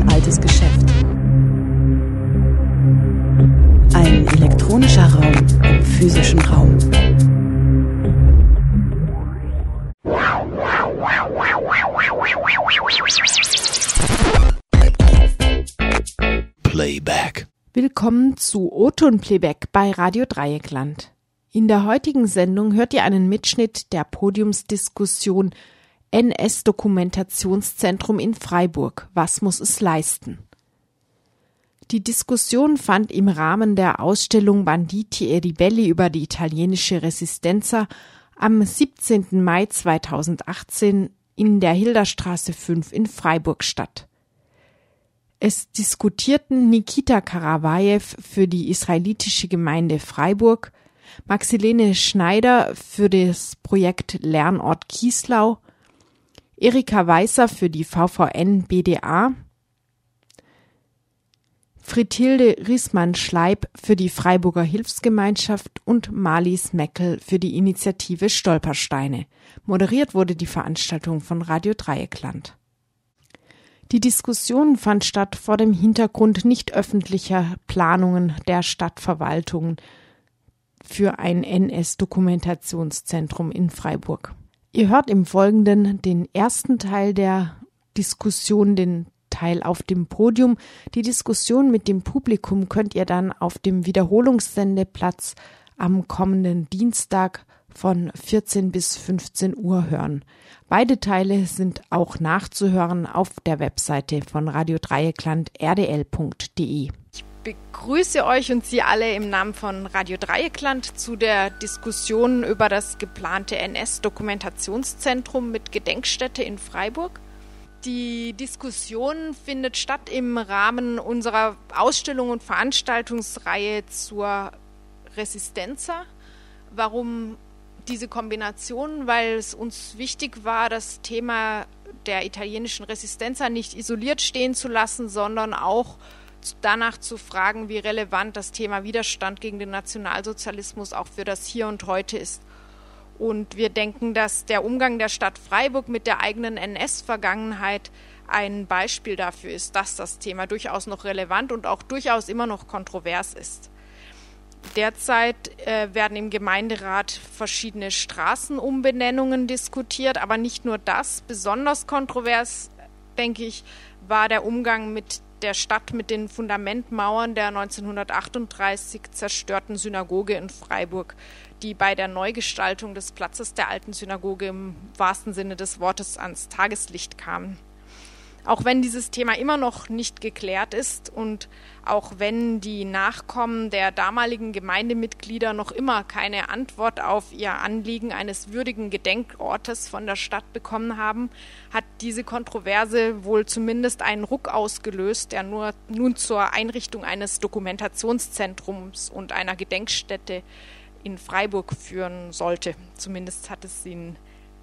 ein altes Geschäft. Ein elektronischer Raum im physischen Raum. Playback. Willkommen zu O-Ton Playback bei Radio Dreieckland. In der heutigen Sendung hört ihr einen Mitschnitt der Podiumsdiskussion NS-Dokumentationszentrum in Freiburg. Was muss es leisten? Die Diskussion fand im Rahmen der Ausstellung Banditi e Ribelli über die italienische Resistenza am 17. Mai 2018 in der Hilderstraße 5 in Freiburg statt. Es diskutierten Nikita Karavajew für die israelitische Gemeinde Freiburg, Maxilene Schneider für das Projekt Lernort Kieslau, Erika Weißer für die VVN BDA, Fritilde Riesmann-Schleib für die Freiburger Hilfsgemeinschaft und Marlies Meckel für die Initiative Stolpersteine. Moderiert wurde die Veranstaltung von Radio Dreieckland. Die Diskussion fand statt vor dem Hintergrund nicht öffentlicher Planungen der Stadtverwaltungen für ein NS-Dokumentationszentrum in Freiburg. Ihr hört im Folgenden den ersten Teil der Diskussion, den Teil auf dem Podium. Die Diskussion mit dem Publikum könnt ihr dann auf dem Wiederholungssendeplatz am kommenden Dienstag von 14 bis 15 Uhr hören. Beide Teile sind auch nachzuhören auf der Webseite von Radio Dreieckland rdl.de. Ich begrüße euch und Sie alle im Namen von Radio Dreieckland zu der Diskussion über das geplante NS-Dokumentationszentrum mit Gedenkstätte in Freiburg. Die Diskussion findet statt im Rahmen unserer Ausstellung und Veranstaltungsreihe zur Resistenza. Warum diese Kombination, weil es uns wichtig war, das Thema der italienischen Resistenza nicht isoliert stehen zu lassen, sondern auch danach zu fragen, wie relevant das Thema Widerstand gegen den Nationalsozialismus auch für das Hier und Heute ist. Und wir denken, dass der Umgang der Stadt Freiburg mit der eigenen NS-Vergangenheit ein Beispiel dafür ist, dass das Thema durchaus noch relevant und auch durchaus immer noch kontrovers ist. Derzeit äh, werden im Gemeinderat verschiedene Straßenumbenennungen diskutiert, aber nicht nur das. Besonders kontrovers, denke ich, war der Umgang mit der Stadt mit den Fundamentmauern der 1938 zerstörten Synagoge in Freiburg, die bei der Neugestaltung des Platzes der alten Synagoge im wahrsten Sinne des Wortes ans Tageslicht kamen. Auch wenn dieses Thema immer noch nicht geklärt ist und auch wenn die Nachkommen der damaligen Gemeindemitglieder noch immer keine Antwort auf ihr Anliegen eines würdigen Gedenkortes von der Stadt bekommen haben, hat diese Kontroverse wohl zumindest einen Ruck ausgelöst, der nur nun zur Einrichtung eines Dokumentationszentrums und einer Gedenkstätte in Freiburg führen sollte. Zumindest hat es sie in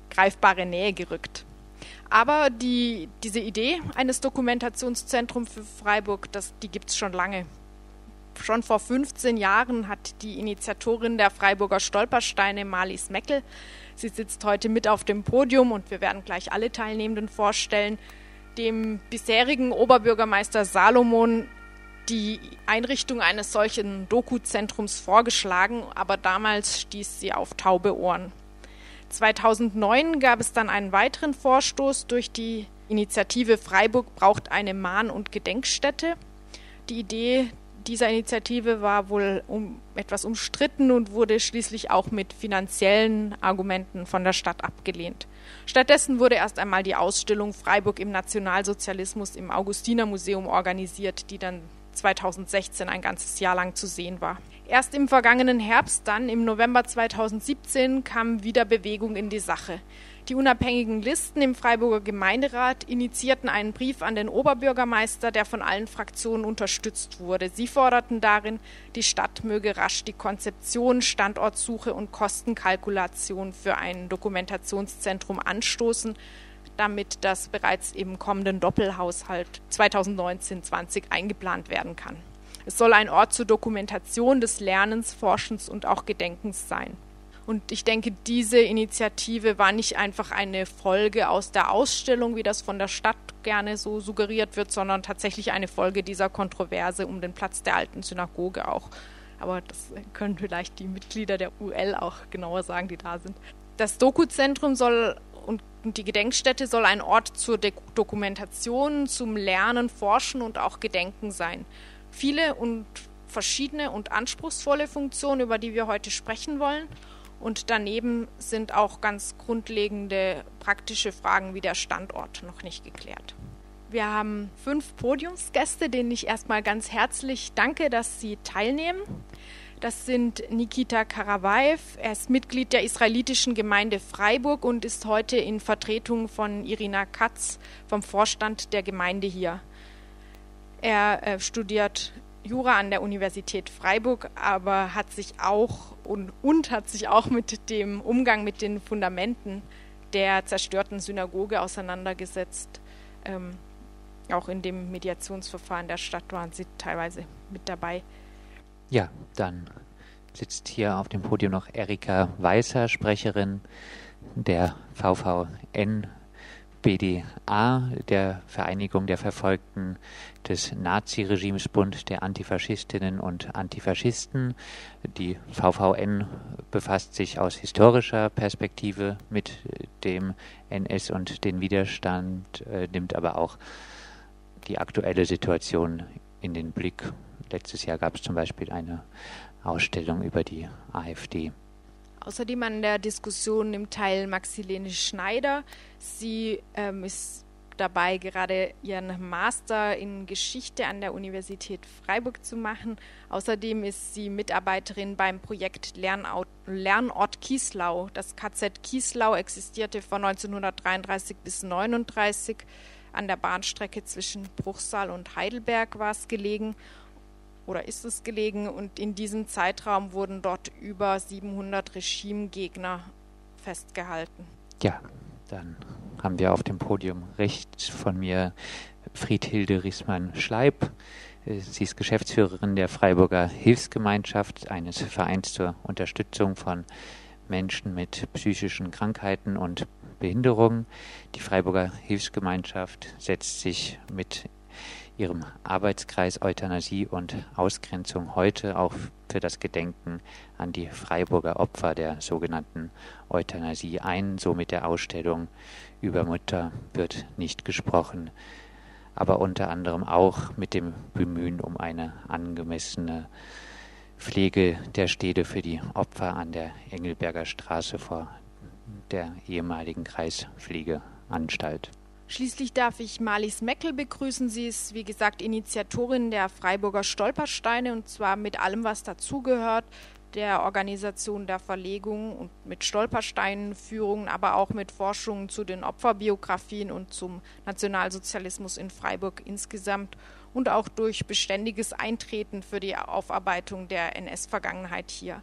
greifbare Nähe gerückt. Aber die, diese Idee eines Dokumentationszentrums für Freiburg, das, die gibt es schon lange. Schon vor 15 Jahren hat die Initiatorin der Freiburger Stolpersteine, Marlies Meckel, sie sitzt heute mit auf dem Podium und wir werden gleich alle Teilnehmenden vorstellen, dem bisherigen Oberbürgermeister Salomon die Einrichtung eines solchen Doku-Zentrums vorgeschlagen, aber damals stieß sie auf taube Ohren. 2009 gab es dann einen weiteren Vorstoß durch die Initiative Freiburg braucht eine Mahn- und Gedenkstätte. Die Idee dieser Initiative war wohl um, etwas umstritten und wurde schließlich auch mit finanziellen Argumenten von der Stadt abgelehnt. Stattdessen wurde erst einmal die Ausstellung Freiburg im Nationalsozialismus im Augustinermuseum organisiert, die dann 2016 ein ganzes Jahr lang zu sehen war. Erst im vergangenen Herbst, dann im November 2017, kam wieder Bewegung in die Sache. Die unabhängigen Listen im Freiburger Gemeinderat initiierten einen Brief an den Oberbürgermeister, der von allen Fraktionen unterstützt wurde. Sie forderten darin, die Stadt möge rasch die Konzeption, Standortsuche und Kostenkalkulation für ein Dokumentationszentrum anstoßen, damit das bereits im kommenden Doppelhaushalt 2019-20 eingeplant werden kann. Es soll ein Ort zur Dokumentation des Lernens, Forschens und auch Gedenkens sein. Und ich denke, diese Initiative war nicht einfach eine Folge aus der Ausstellung, wie das von der Stadt gerne so suggeriert wird, sondern tatsächlich eine Folge dieser Kontroverse um den Platz der alten Synagoge auch. Aber das können vielleicht die Mitglieder der UL auch genauer sagen, die da sind. Das Doku-Zentrum soll und die Gedenkstätte soll ein Ort zur De Dokumentation, zum Lernen, Forschen und auch Gedenken sein. Viele und verschiedene und anspruchsvolle Funktionen, über die wir heute sprechen wollen. Und daneben sind auch ganz grundlegende praktische Fragen wie der Standort noch nicht geklärt. Wir haben fünf Podiumsgäste, denen ich erstmal ganz herzlich danke, dass sie teilnehmen. Das sind Nikita Karavaev. Er ist Mitglied der israelitischen Gemeinde Freiburg und ist heute in Vertretung von Irina Katz vom Vorstand der Gemeinde hier. Er äh, studiert Jura an der Universität Freiburg, aber hat sich auch und, und hat sich auch mit dem Umgang mit den Fundamenten der zerstörten Synagoge auseinandergesetzt. Ähm, auch in dem Mediationsverfahren der Stadt waren sie teilweise mit dabei. Ja, dann sitzt hier auf dem Podium noch Erika Weißer, Sprecherin der VVN BDA, der Vereinigung der Verfolgten des Naziregimes Bund der Antifaschistinnen und Antifaschisten. Die VVN befasst sich aus historischer Perspektive mit dem NS und den Widerstand, äh, nimmt aber auch die aktuelle Situation in den Blick. Letztes Jahr gab es zum Beispiel eine Ausstellung über die AfD. Außerdem an der Diskussion nimmt teil Maxilene Schneider. Sie ähm, ist dabei, gerade ihren Master in Geschichte an der Universität Freiburg zu machen. Außerdem ist sie Mitarbeiterin beim Projekt Lernort, Kieslau. Das KZ Kieslau existierte von 1933 bis 1939. An der Bahnstrecke zwischen Bruchsal und Heidelberg war es gelegen oder ist es gelegen und in diesem Zeitraum wurden dort über 700 Regimegegner festgehalten. Ja, dann haben wir auf dem Podium rechts von mir Friedhilde Riesmann-Schleib. Sie ist Geschäftsführerin der Freiburger Hilfsgemeinschaft, eines Vereins zur Unterstützung von Menschen mit psychischen Krankheiten und Behinderungen. Die Freiburger Hilfsgemeinschaft setzt sich mit ihrem Arbeitskreis Euthanasie und Ausgrenzung heute auch für das Gedenken an die Freiburger Opfer der sogenannten Euthanasie ein. So mit der Ausstellung über Mutter wird nicht gesprochen, aber unter anderem auch mit dem Bemühen um eine angemessene Pflege der Städte für die Opfer an der Engelberger Straße vor der ehemaligen Kreispflegeanstalt. Schließlich darf ich Marlies Meckel begrüßen. Sie ist, wie gesagt, Initiatorin der Freiburger Stolpersteine und zwar mit allem, was dazugehört, der Organisation der Verlegung und mit Stolpersteinführungen, aber auch mit Forschungen zu den Opferbiografien und zum Nationalsozialismus in Freiburg insgesamt und auch durch beständiges Eintreten für die Aufarbeitung der NS-Vergangenheit hier.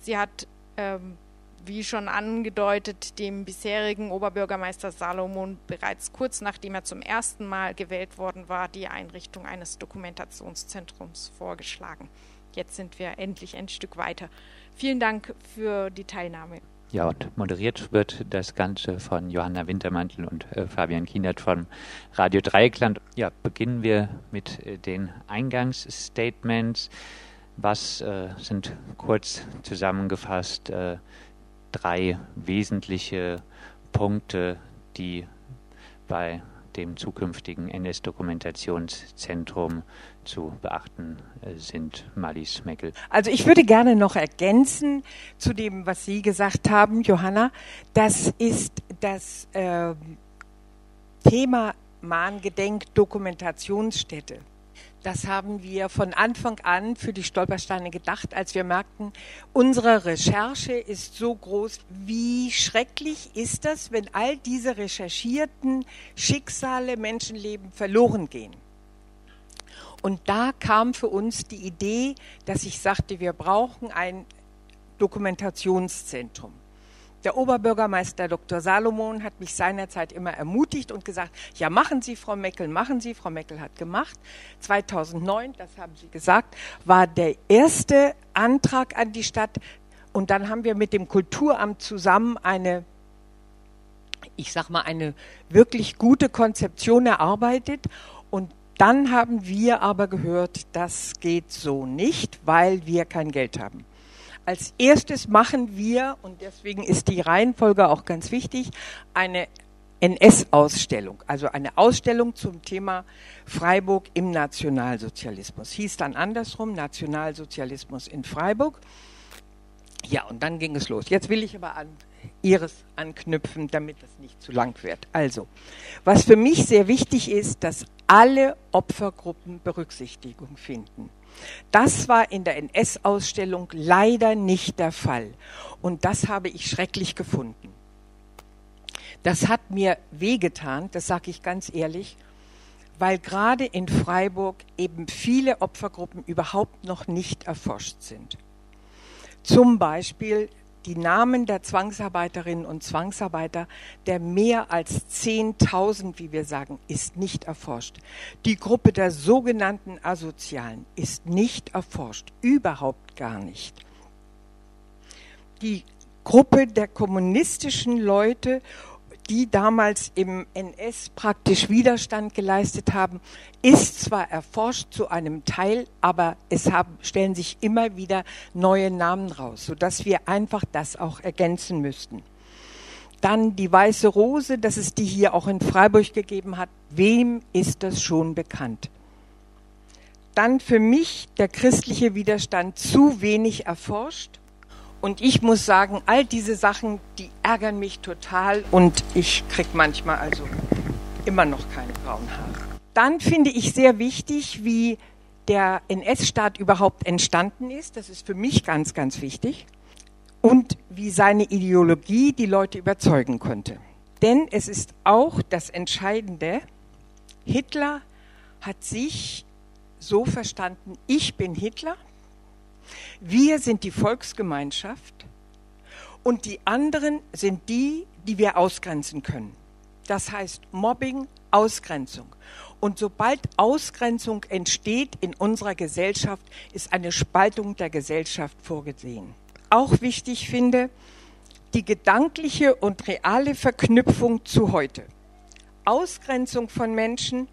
Sie hat ähm, wie schon angedeutet, dem bisherigen Oberbürgermeister Salomon bereits kurz nachdem er zum ersten Mal gewählt worden war, die Einrichtung eines Dokumentationszentrums vorgeschlagen. Jetzt sind wir endlich ein Stück weiter. Vielen Dank für die Teilnahme. Ja, und moderiert wird das Ganze von Johanna Wintermantel und äh, Fabian Kienert von Radio Dreieckland. Ja, beginnen wir mit äh, den Eingangsstatements. Was äh, sind kurz zusammengefasst äh, drei wesentliche Punkte, die bei dem zukünftigen NS-Dokumentationszentrum zu beachten äh, sind. Malis Meckel. Also ich würde gerne noch ergänzen zu dem, was Sie gesagt haben, Johanna. Das ist das äh, Thema Mahngedenk-Dokumentationsstätte. Das haben wir von Anfang an für die Stolpersteine gedacht, als wir merkten, unsere Recherche ist so groß. Wie schrecklich ist das, wenn all diese recherchierten Schicksale, Menschenleben verloren gehen? Und da kam für uns die Idee, dass ich sagte, wir brauchen ein Dokumentationszentrum. Der Oberbürgermeister Dr. Salomon hat mich seinerzeit immer ermutigt und gesagt, ja, machen Sie, Frau Meckel, machen Sie. Frau Meckel hat gemacht. 2009, das haben Sie gesagt, war der erste Antrag an die Stadt, Und dann haben wir mit dem Kulturamt zusammen eine, ich sag mal, eine wirklich gute Konzeption erarbeitet. Und dann haben wir aber gehört, das geht so nicht, weil wir kein Geld haben. Als erstes machen wir, und deswegen ist die Reihenfolge auch ganz wichtig, eine NS-Ausstellung, also eine Ausstellung zum Thema Freiburg im Nationalsozialismus. Hieß dann andersrum, Nationalsozialismus in Freiburg. Ja, und dann ging es los. Jetzt will ich aber an Ihres anknüpfen, damit das nicht zu lang wird. Also, was für mich sehr wichtig ist, dass alle Opfergruppen Berücksichtigung finden. Das war in der NS-Ausstellung leider nicht der Fall. Und das habe ich schrecklich gefunden. Das hat mir wehgetan, das sage ich ganz ehrlich, weil gerade in Freiburg eben viele Opfergruppen überhaupt noch nicht erforscht sind. Zum Beispiel die Namen der Zwangsarbeiterinnen und Zwangsarbeiter, der mehr als 10.000, wie wir sagen, ist nicht erforscht. Die Gruppe der sogenannten Asozialen ist nicht erforscht, überhaupt gar nicht. Die Gruppe der kommunistischen Leute die damals im NS praktisch Widerstand geleistet haben, ist zwar erforscht zu einem Teil, aber es haben, stellen sich immer wieder neue Namen raus, sodass wir einfach das auch ergänzen müssten. Dann die Weiße Rose, dass es die hier auch in Freiburg gegeben hat. Wem ist das schon bekannt? Dann für mich der christliche Widerstand zu wenig erforscht und ich muss sagen, all diese Sachen, die ärgern mich total und ich krieg manchmal also immer noch keine braunen Haare. Dann finde ich sehr wichtig, wie der NS-Staat überhaupt entstanden ist. Das ist für mich ganz, ganz wichtig. Und wie seine Ideologie die Leute überzeugen konnte. Denn es ist auch das Entscheidende, Hitler hat sich so verstanden, ich bin Hitler, wir sind die Volksgemeinschaft und die anderen sind die, die wir ausgrenzen können. Das heißt Mobbing, Ausgrenzung. Und sobald Ausgrenzung entsteht in unserer Gesellschaft, ist eine Spaltung der Gesellschaft vorgesehen. Auch wichtig finde, die gedankliche und reale Verknüpfung zu heute. Ausgrenzung von Menschen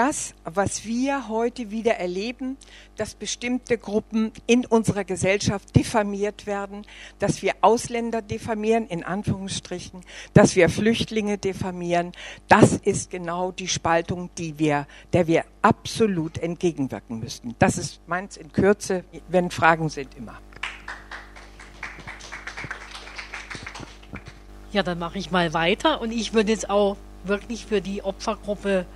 das, was wir heute wieder erleben, dass bestimmte Gruppen in unserer Gesellschaft diffamiert werden, dass wir Ausländer diffamieren, in Anführungsstrichen, dass wir Flüchtlinge diffamieren, das ist genau die Spaltung, die wir, der wir absolut entgegenwirken müssten. Das ist meins in Kürze, wenn Fragen sind immer. Ja, dann mache ich mal weiter und ich würde jetzt auch wirklich für die Opfergruppe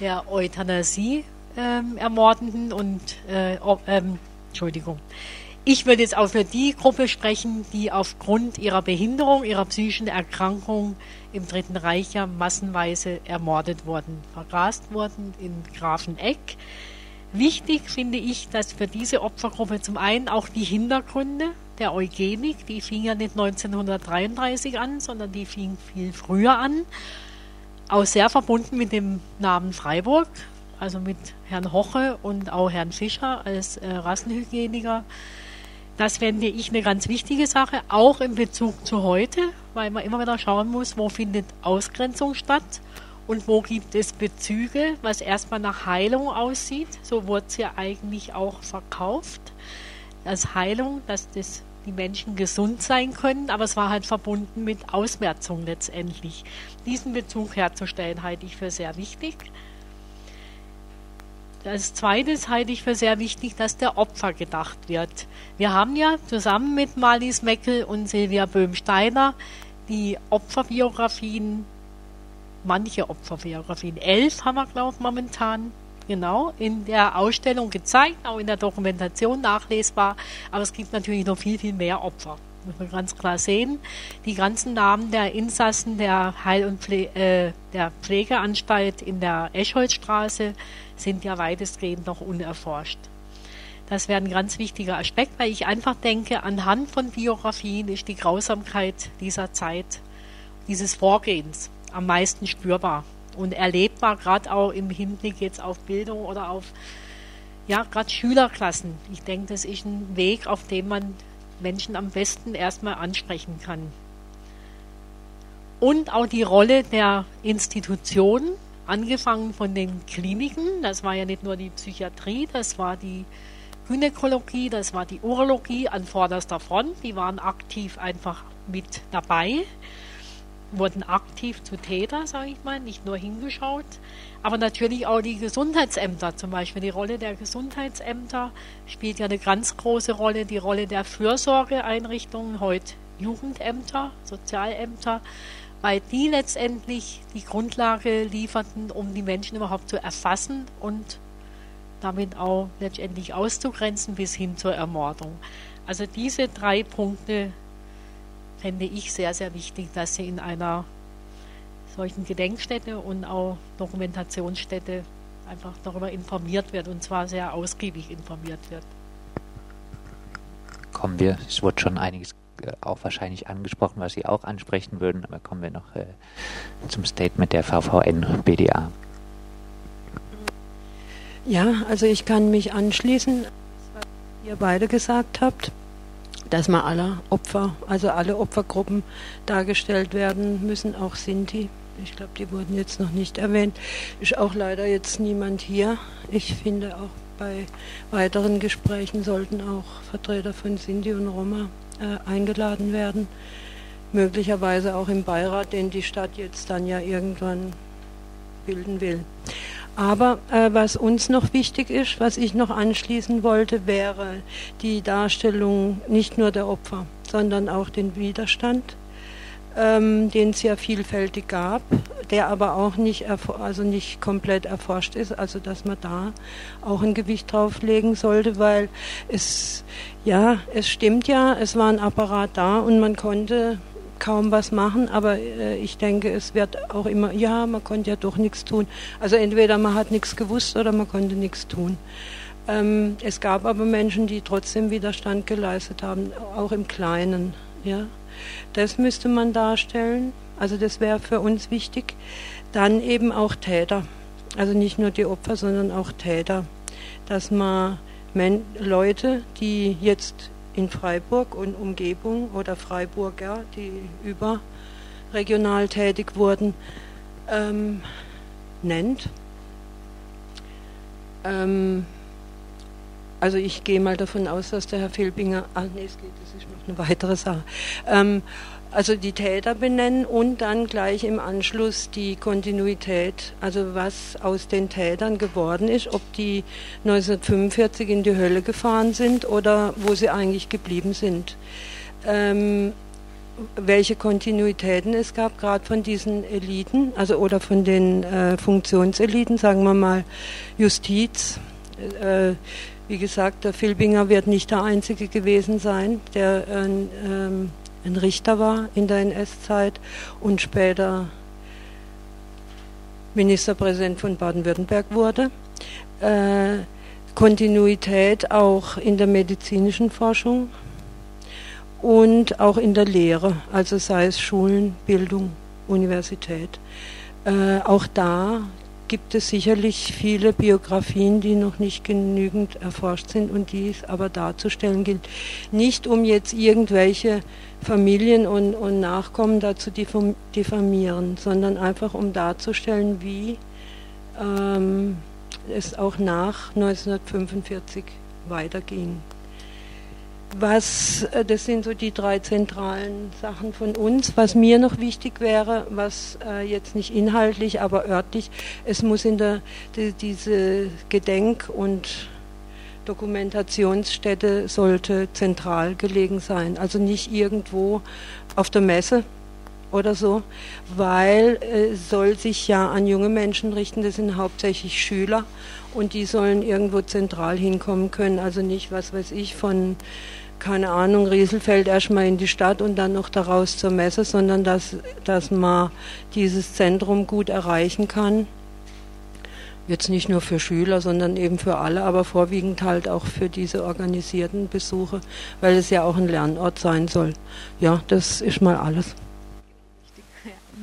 der Euthanasie ähm, Ermordenden und äh, ähm, Entschuldigung. Ich würde jetzt auch für die Gruppe sprechen, die aufgrund ihrer Behinderung, ihrer psychischen Erkrankung im Dritten Reich ja massenweise ermordet wurden, vergast wurden in Grafeneck. Wichtig finde ich, dass für diese Opfergruppe zum einen auch die Hintergründe der Eugenik, die fing ja nicht 1933 an, sondern die fing viel früher an auch sehr verbunden mit dem Namen Freiburg, also mit Herrn Hoche und auch Herrn Fischer als äh, Rassenhygieniker. Das fände ich eine ganz wichtige Sache, auch in Bezug zu heute, weil man immer wieder schauen muss, wo findet Ausgrenzung statt und wo gibt es Bezüge, was erstmal nach Heilung aussieht. So wurde es ja eigentlich auch verkauft als Heilung, dass das die Menschen gesund sein können, aber es war halt verbunden mit Ausmerzung letztendlich. Diesen Bezug herzustellen, halte ich für sehr wichtig. Als zweites halte ich für sehr wichtig, dass der Opfer gedacht wird. Wir haben ja zusammen mit Marlies Meckel und Silvia Böhm-Steiner die Opferbiografien, manche Opferbiografien, elf haben wir, glaube ich, momentan genau in der Ausstellung gezeigt, auch in der Dokumentation nachlesbar. Aber es gibt natürlich noch viel, viel mehr Opfer. Muss man ganz klar sehen. Die ganzen Namen der Insassen der Heil- und Pfle äh, der Pflegeanstalt in der Eschholzstraße sind ja weitestgehend noch unerforscht. Das wäre ein ganz wichtiger Aspekt, weil ich einfach denke, anhand von Biografien ist die Grausamkeit dieser Zeit, dieses Vorgehens am meisten spürbar und erlebbar, gerade auch im Hinblick jetzt auf Bildung oder auf ja, gerade Schülerklassen. Ich denke, das ist ein Weg, auf dem man Menschen am besten erstmal ansprechen kann. Und auch die Rolle der Institutionen, angefangen von den Kliniken, das war ja nicht nur die Psychiatrie, das war die Gynäkologie, das war die Urologie an vorderster Front, die waren aktiv einfach mit dabei, wurden aktiv zu Täter, sage ich mal, nicht nur hingeschaut, aber natürlich auch die Gesundheitsämter, zum Beispiel die Rolle der Gesundheitsämter spielt ja eine ganz große Rolle, die Rolle der Fürsorgeeinrichtungen, heute Jugendämter, Sozialämter, weil die letztendlich die Grundlage lieferten, um die Menschen überhaupt zu erfassen und damit auch letztendlich auszugrenzen bis hin zur Ermordung. Also diese drei Punkte fände ich sehr, sehr wichtig, dass sie in einer solchen Gedenkstätte und auch Dokumentationsstätte einfach darüber informiert wird und zwar sehr ausgiebig informiert wird. Kommen wir, es wurde schon einiges äh, auch wahrscheinlich angesprochen, was Sie auch ansprechen würden, aber kommen wir noch äh, zum Statement der VVN BDA. Ja, also ich kann mich anschließen, was ihr beide gesagt habt, dass mal alle Opfer, also alle Opfergruppen dargestellt werden müssen, auch Sinti. Ich glaube, die wurden jetzt noch nicht erwähnt. Ist auch leider jetzt niemand hier. Ich finde auch bei weiteren Gesprächen sollten auch Vertreter von Sinti und Roma äh, eingeladen werden. Möglicherweise auch im Beirat, den die Stadt jetzt dann ja irgendwann bilden will. Aber äh, was uns noch wichtig ist, was ich noch anschließen wollte, wäre die Darstellung nicht nur der Opfer, sondern auch den Widerstand, ähm, den es ja vielfältig gab, der aber auch nicht, also nicht komplett erforscht ist, also dass man da auch ein Gewicht drauflegen sollte, weil es, ja, es stimmt ja, es war ein Apparat da und man konnte kaum was machen, aber äh, ich denke, es wird auch immer, ja, man konnte ja doch nichts tun. Also entweder man hat nichts gewusst oder man konnte nichts tun. Ähm, es gab aber Menschen, die trotzdem Widerstand geleistet haben, auch im Kleinen. Ja, das müsste man darstellen. Also das wäre für uns wichtig. Dann eben auch Täter. Also nicht nur die Opfer, sondern auch Täter. Dass man Men Leute, die jetzt in Freiburg und Umgebung oder Freiburger, die überregional tätig wurden, ähm, nennt. Ähm, also ich gehe mal davon aus, dass der Herr Filbinger, ah nee, es geht, das ist noch eine weitere Sache. Ähm, also die Täter benennen und dann gleich im Anschluss die Kontinuität, also was aus den Tätern geworden ist, ob die 1945 in die Hölle gefahren sind oder wo sie eigentlich geblieben sind. Ähm, welche Kontinuitäten es gab, gerade von diesen Eliten, also oder von den äh, Funktionseliten, sagen wir mal Justiz. Äh, wie gesagt, der Filbinger wird nicht der Einzige gewesen sein, der äh, ähm, ein Richter war in der NS-Zeit und später Ministerpräsident von Baden-Württemberg wurde. Äh, Kontinuität auch in der medizinischen Forschung und auch in der Lehre, also sei es Schulen, Bildung, Universität. Äh, auch da gibt es sicherlich viele Biografien, die noch nicht genügend erforscht sind und die es aber darzustellen gilt. Nicht um jetzt irgendwelche Familien und, und Nachkommen dazu diffamieren, sondern einfach um darzustellen, wie ähm, es auch nach 1945 weiterging. Was, äh, das sind so die drei zentralen Sachen von uns. Was mir noch wichtig wäre, was äh, jetzt nicht inhaltlich, aber örtlich, es muss in der, die, diese Gedenk- und Dokumentationsstätte sollte zentral gelegen sein, also nicht irgendwo auf der Messe oder so, weil es äh, soll sich ja an junge Menschen richten, das sind hauptsächlich Schüler und die sollen irgendwo zentral hinkommen können, also nicht, was weiß ich, von keine Ahnung, Rieselfeld erstmal in die Stadt und dann noch daraus zur Messe, sondern dass, dass man dieses Zentrum gut erreichen kann Jetzt nicht nur für Schüler, sondern eben für alle, aber vorwiegend halt auch für diese organisierten Besuche, weil es ja auch ein Lernort sein soll. Ja, das ist mal alles.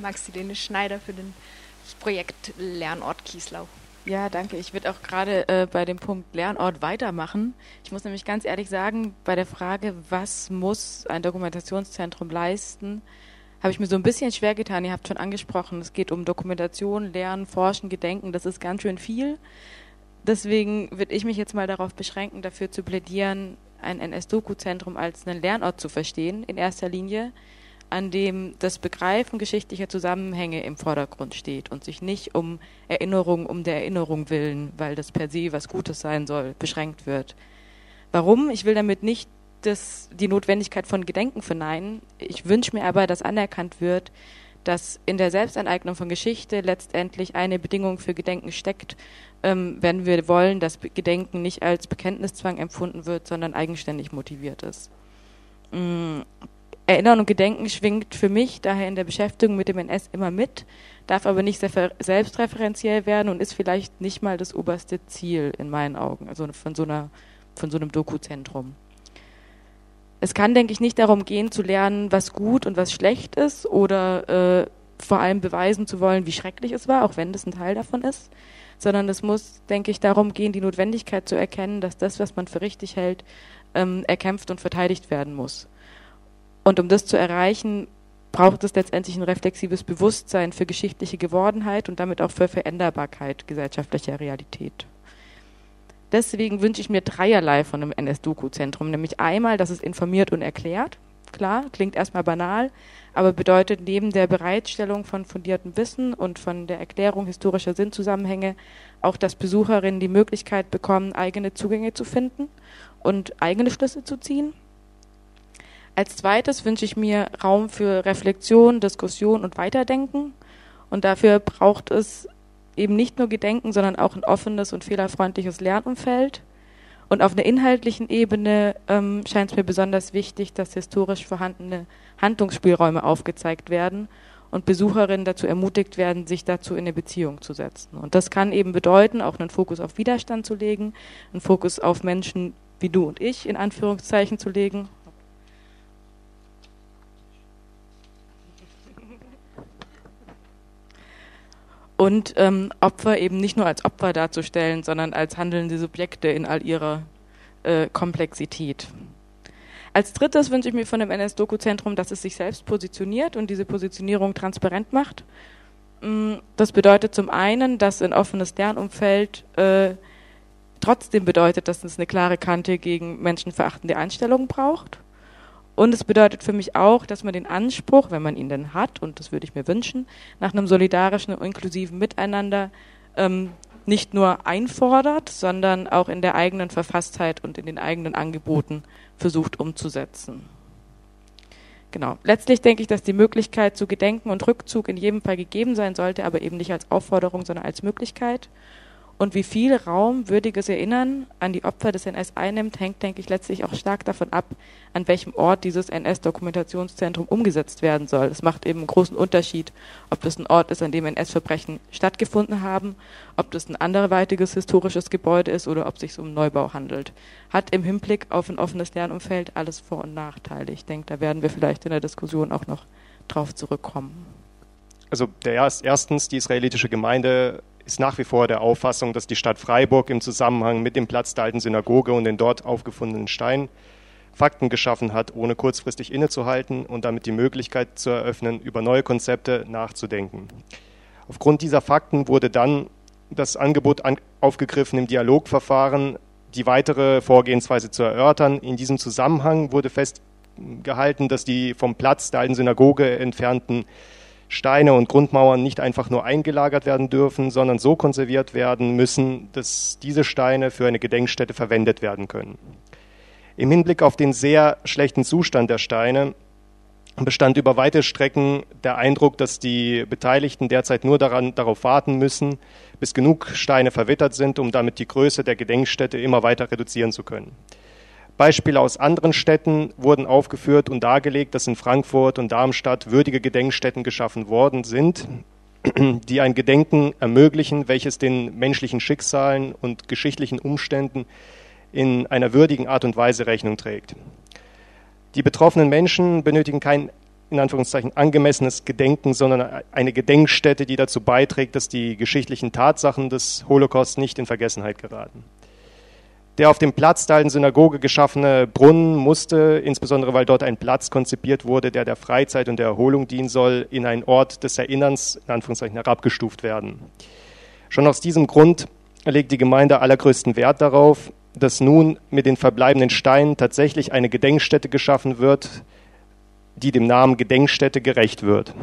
Maxi Schneider für das Projekt Lernort Kieslau. Ja, danke. Ich würde auch gerade äh, bei dem Punkt Lernort weitermachen. Ich muss nämlich ganz ehrlich sagen, bei der Frage, was muss ein Dokumentationszentrum leisten, habe ich mir so ein bisschen schwer getan. Ihr habt schon angesprochen, es geht um Dokumentation, Lernen, Forschen, Gedenken. Das ist ganz schön viel. Deswegen würde ich mich jetzt mal darauf beschränken, dafür zu plädieren, ein NS-Doku-Zentrum als einen Lernort zu verstehen, in erster Linie an dem das Begreifen geschichtlicher Zusammenhänge im Vordergrund steht und sich nicht um Erinnerung um der Erinnerung willen, weil das per se was Gutes sein soll, beschränkt wird. Warum? Ich will damit nicht das, die Notwendigkeit von Gedenken verneinen. Ich wünsche mir aber, dass anerkannt wird, dass in der Selbstaneignung von Geschichte letztendlich eine Bedingung für Gedenken steckt, ähm, wenn wir wollen, dass Gedenken nicht als Bekenntniszwang empfunden wird, sondern eigenständig motiviert ist. Mm, Erinnern und Gedenken schwingt für mich daher in der Beschäftigung mit dem NS immer mit, darf aber nicht selbstreferenziell werden und ist vielleicht nicht mal das oberste Ziel in meinen Augen, also von so, einer, von so einem Dokuzentrum. Es kann, denke ich, nicht darum gehen, zu lernen, was gut und was schlecht ist oder äh, vor allem beweisen zu wollen, wie schrecklich es war, auch wenn das ein Teil davon ist, sondern es muss, denke ich, darum gehen, die Notwendigkeit zu erkennen, dass das, was man für richtig hält, ähm, erkämpft und verteidigt werden muss. Und um das zu erreichen, braucht es letztendlich ein reflexives Bewusstsein für geschichtliche Gewordenheit und damit auch für Veränderbarkeit gesellschaftlicher Realität. Deswegen wünsche ich mir dreierlei von einem NS-Doku-Zentrum, nämlich einmal, dass es informiert und erklärt. Klar, klingt erstmal banal, aber bedeutet neben der Bereitstellung von fundiertem Wissen und von der Erklärung historischer Sinnzusammenhänge auch, dass Besucherinnen die Möglichkeit bekommen, eigene Zugänge zu finden und eigene Schlüsse zu ziehen als zweites wünsche ich mir Raum für Reflexion, Diskussion und Weiterdenken. Und dafür braucht es eben nicht nur Gedenken, sondern auch ein offenes und fehlerfreundliches Lernumfeld. Und auf einer inhaltlichen Ebene ähm, scheint es mir besonders wichtig, dass historisch vorhandene Handlungsspielräume aufgezeigt werden und Besucherinnen dazu ermutigt werden, sich dazu in eine Beziehung zu setzen. Und das kann eben bedeuten, auch einen Fokus auf Widerstand zu legen, einen Fokus auf Menschen wie du und ich in Anführungszeichen zu legen und ähm, Opfer eben nicht nur als Opfer darzustellen, sondern als handelnde Subjekte in all ihrer äh, Komplexität. Als drittes wünsche ich mir von dem NS-Doku-Zentrum, dass es sich selbst positioniert und diese Positionierung transparent macht. Mm, das bedeutet zum einen, dass ein offenes Lernumfeld äh, trotzdem bedeutet, dass es eine klare Kante gegen menschenverachtende Einstellungen braucht. Und es bedeutet für mich auch, dass man den Anspruch, wenn man ihn denn hat, und das würde ich mir wünschen, nach einem solidarischen und inklusiven Miteinander ähm, nicht nur einfordert, sondern auch in der eigenen Verfasstheit und in den eigenen Angeboten versucht umzusetzen. Genau. Letztlich denke ich, dass die Möglichkeit zu Gedenken und Rückzug in jedem Fall gegeben sein sollte, aber eben nicht als Aufforderung, sondern als Möglichkeit. Und wie viel Raum würdiges Erinnern an die Opfer des NS einnimmt, hängt, denke ich, letztlich auch stark davon ab, an welchem Ort dieses NS-Dokumentationszentrum umgesetzt werden soll. Es macht eben einen großen Unterschied, ob das ein Ort ist, an dem NS-Verbrechen stattgefunden haben, ob das ein anderweitiges historisches Gebäude ist oder ob es sich um Neubau handelt. Hat im Hinblick auf ein offenes Lernumfeld alles Vor- und Nachteile. Ich denke, da werden wir vielleicht in der Diskussion auch noch drauf zurückkommen. Also der erst, erstens, die israelitische Gemeinde ist nach wie vor der Auffassung, dass die Stadt Freiburg im Zusammenhang mit dem Platz der alten Synagoge und den dort aufgefundenen Steinen Fakten geschaffen hat, ohne kurzfristig innezuhalten und damit die Möglichkeit zu eröffnen, über neue Konzepte nachzudenken. Aufgrund dieser Fakten wurde dann das Angebot an, aufgegriffen, im Dialogverfahren die weitere Vorgehensweise zu erörtern. In diesem Zusammenhang wurde festgehalten, dass die vom Platz der alten Synagoge entfernten Steine und Grundmauern nicht einfach nur eingelagert werden dürfen, sondern so konserviert werden müssen, dass diese Steine für eine Gedenkstätte verwendet werden können. Im Hinblick auf den sehr schlechten Zustand der Steine bestand über weite Strecken der Eindruck, dass die Beteiligten derzeit nur daran, darauf warten müssen, bis genug Steine verwittert sind, um damit die Größe der Gedenkstätte immer weiter reduzieren zu können. Beispiele aus anderen Städten wurden aufgeführt und dargelegt, dass in Frankfurt und Darmstadt würdige Gedenkstätten geschaffen worden sind, die ein Gedenken ermöglichen, welches den menschlichen Schicksalen und geschichtlichen Umständen in einer würdigen Art und Weise Rechnung trägt. Die betroffenen Menschen benötigen kein in Anführungszeichen angemessenes Gedenken, sondern eine Gedenkstätte, die dazu beiträgt, dass die geschichtlichen Tatsachen des Holocaust nicht in Vergessenheit geraten. Der auf dem Platz der alten Synagoge geschaffene Brunnen musste, insbesondere weil dort ein Platz konzipiert wurde, der der Freizeit und der Erholung dienen soll, in einen Ort des Erinnerns, in Anführungszeichen, herabgestuft werden. Schon aus diesem Grund legt die Gemeinde allergrößten Wert darauf, dass nun mit den verbleibenden Steinen tatsächlich eine Gedenkstätte geschaffen wird, die dem Namen Gedenkstätte gerecht wird.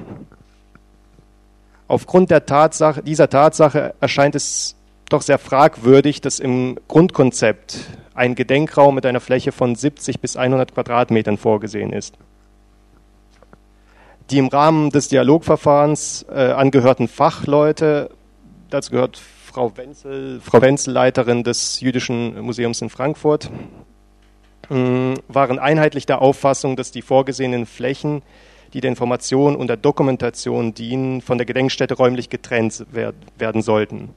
Aufgrund Tatsache, dieser Tatsache erscheint es doch sehr fragwürdig, dass im Grundkonzept ein Gedenkraum mit einer Fläche von 70 bis 100 Quadratmetern vorgesehen ist. Die im Rahmen des Dialogverfahrens äh, angehörten Fachleute, dazu gehört Frau Wenzel, Frau Wenzel, Leiterin des Jüdischen Museums in Frankfurt, äh, waren einheitlich der Auffassung, dass die vorgesehenen Flächen, die der Information und der Dokumentation dienen, von der Gedenkstätte räumlich getrennt werden sollten.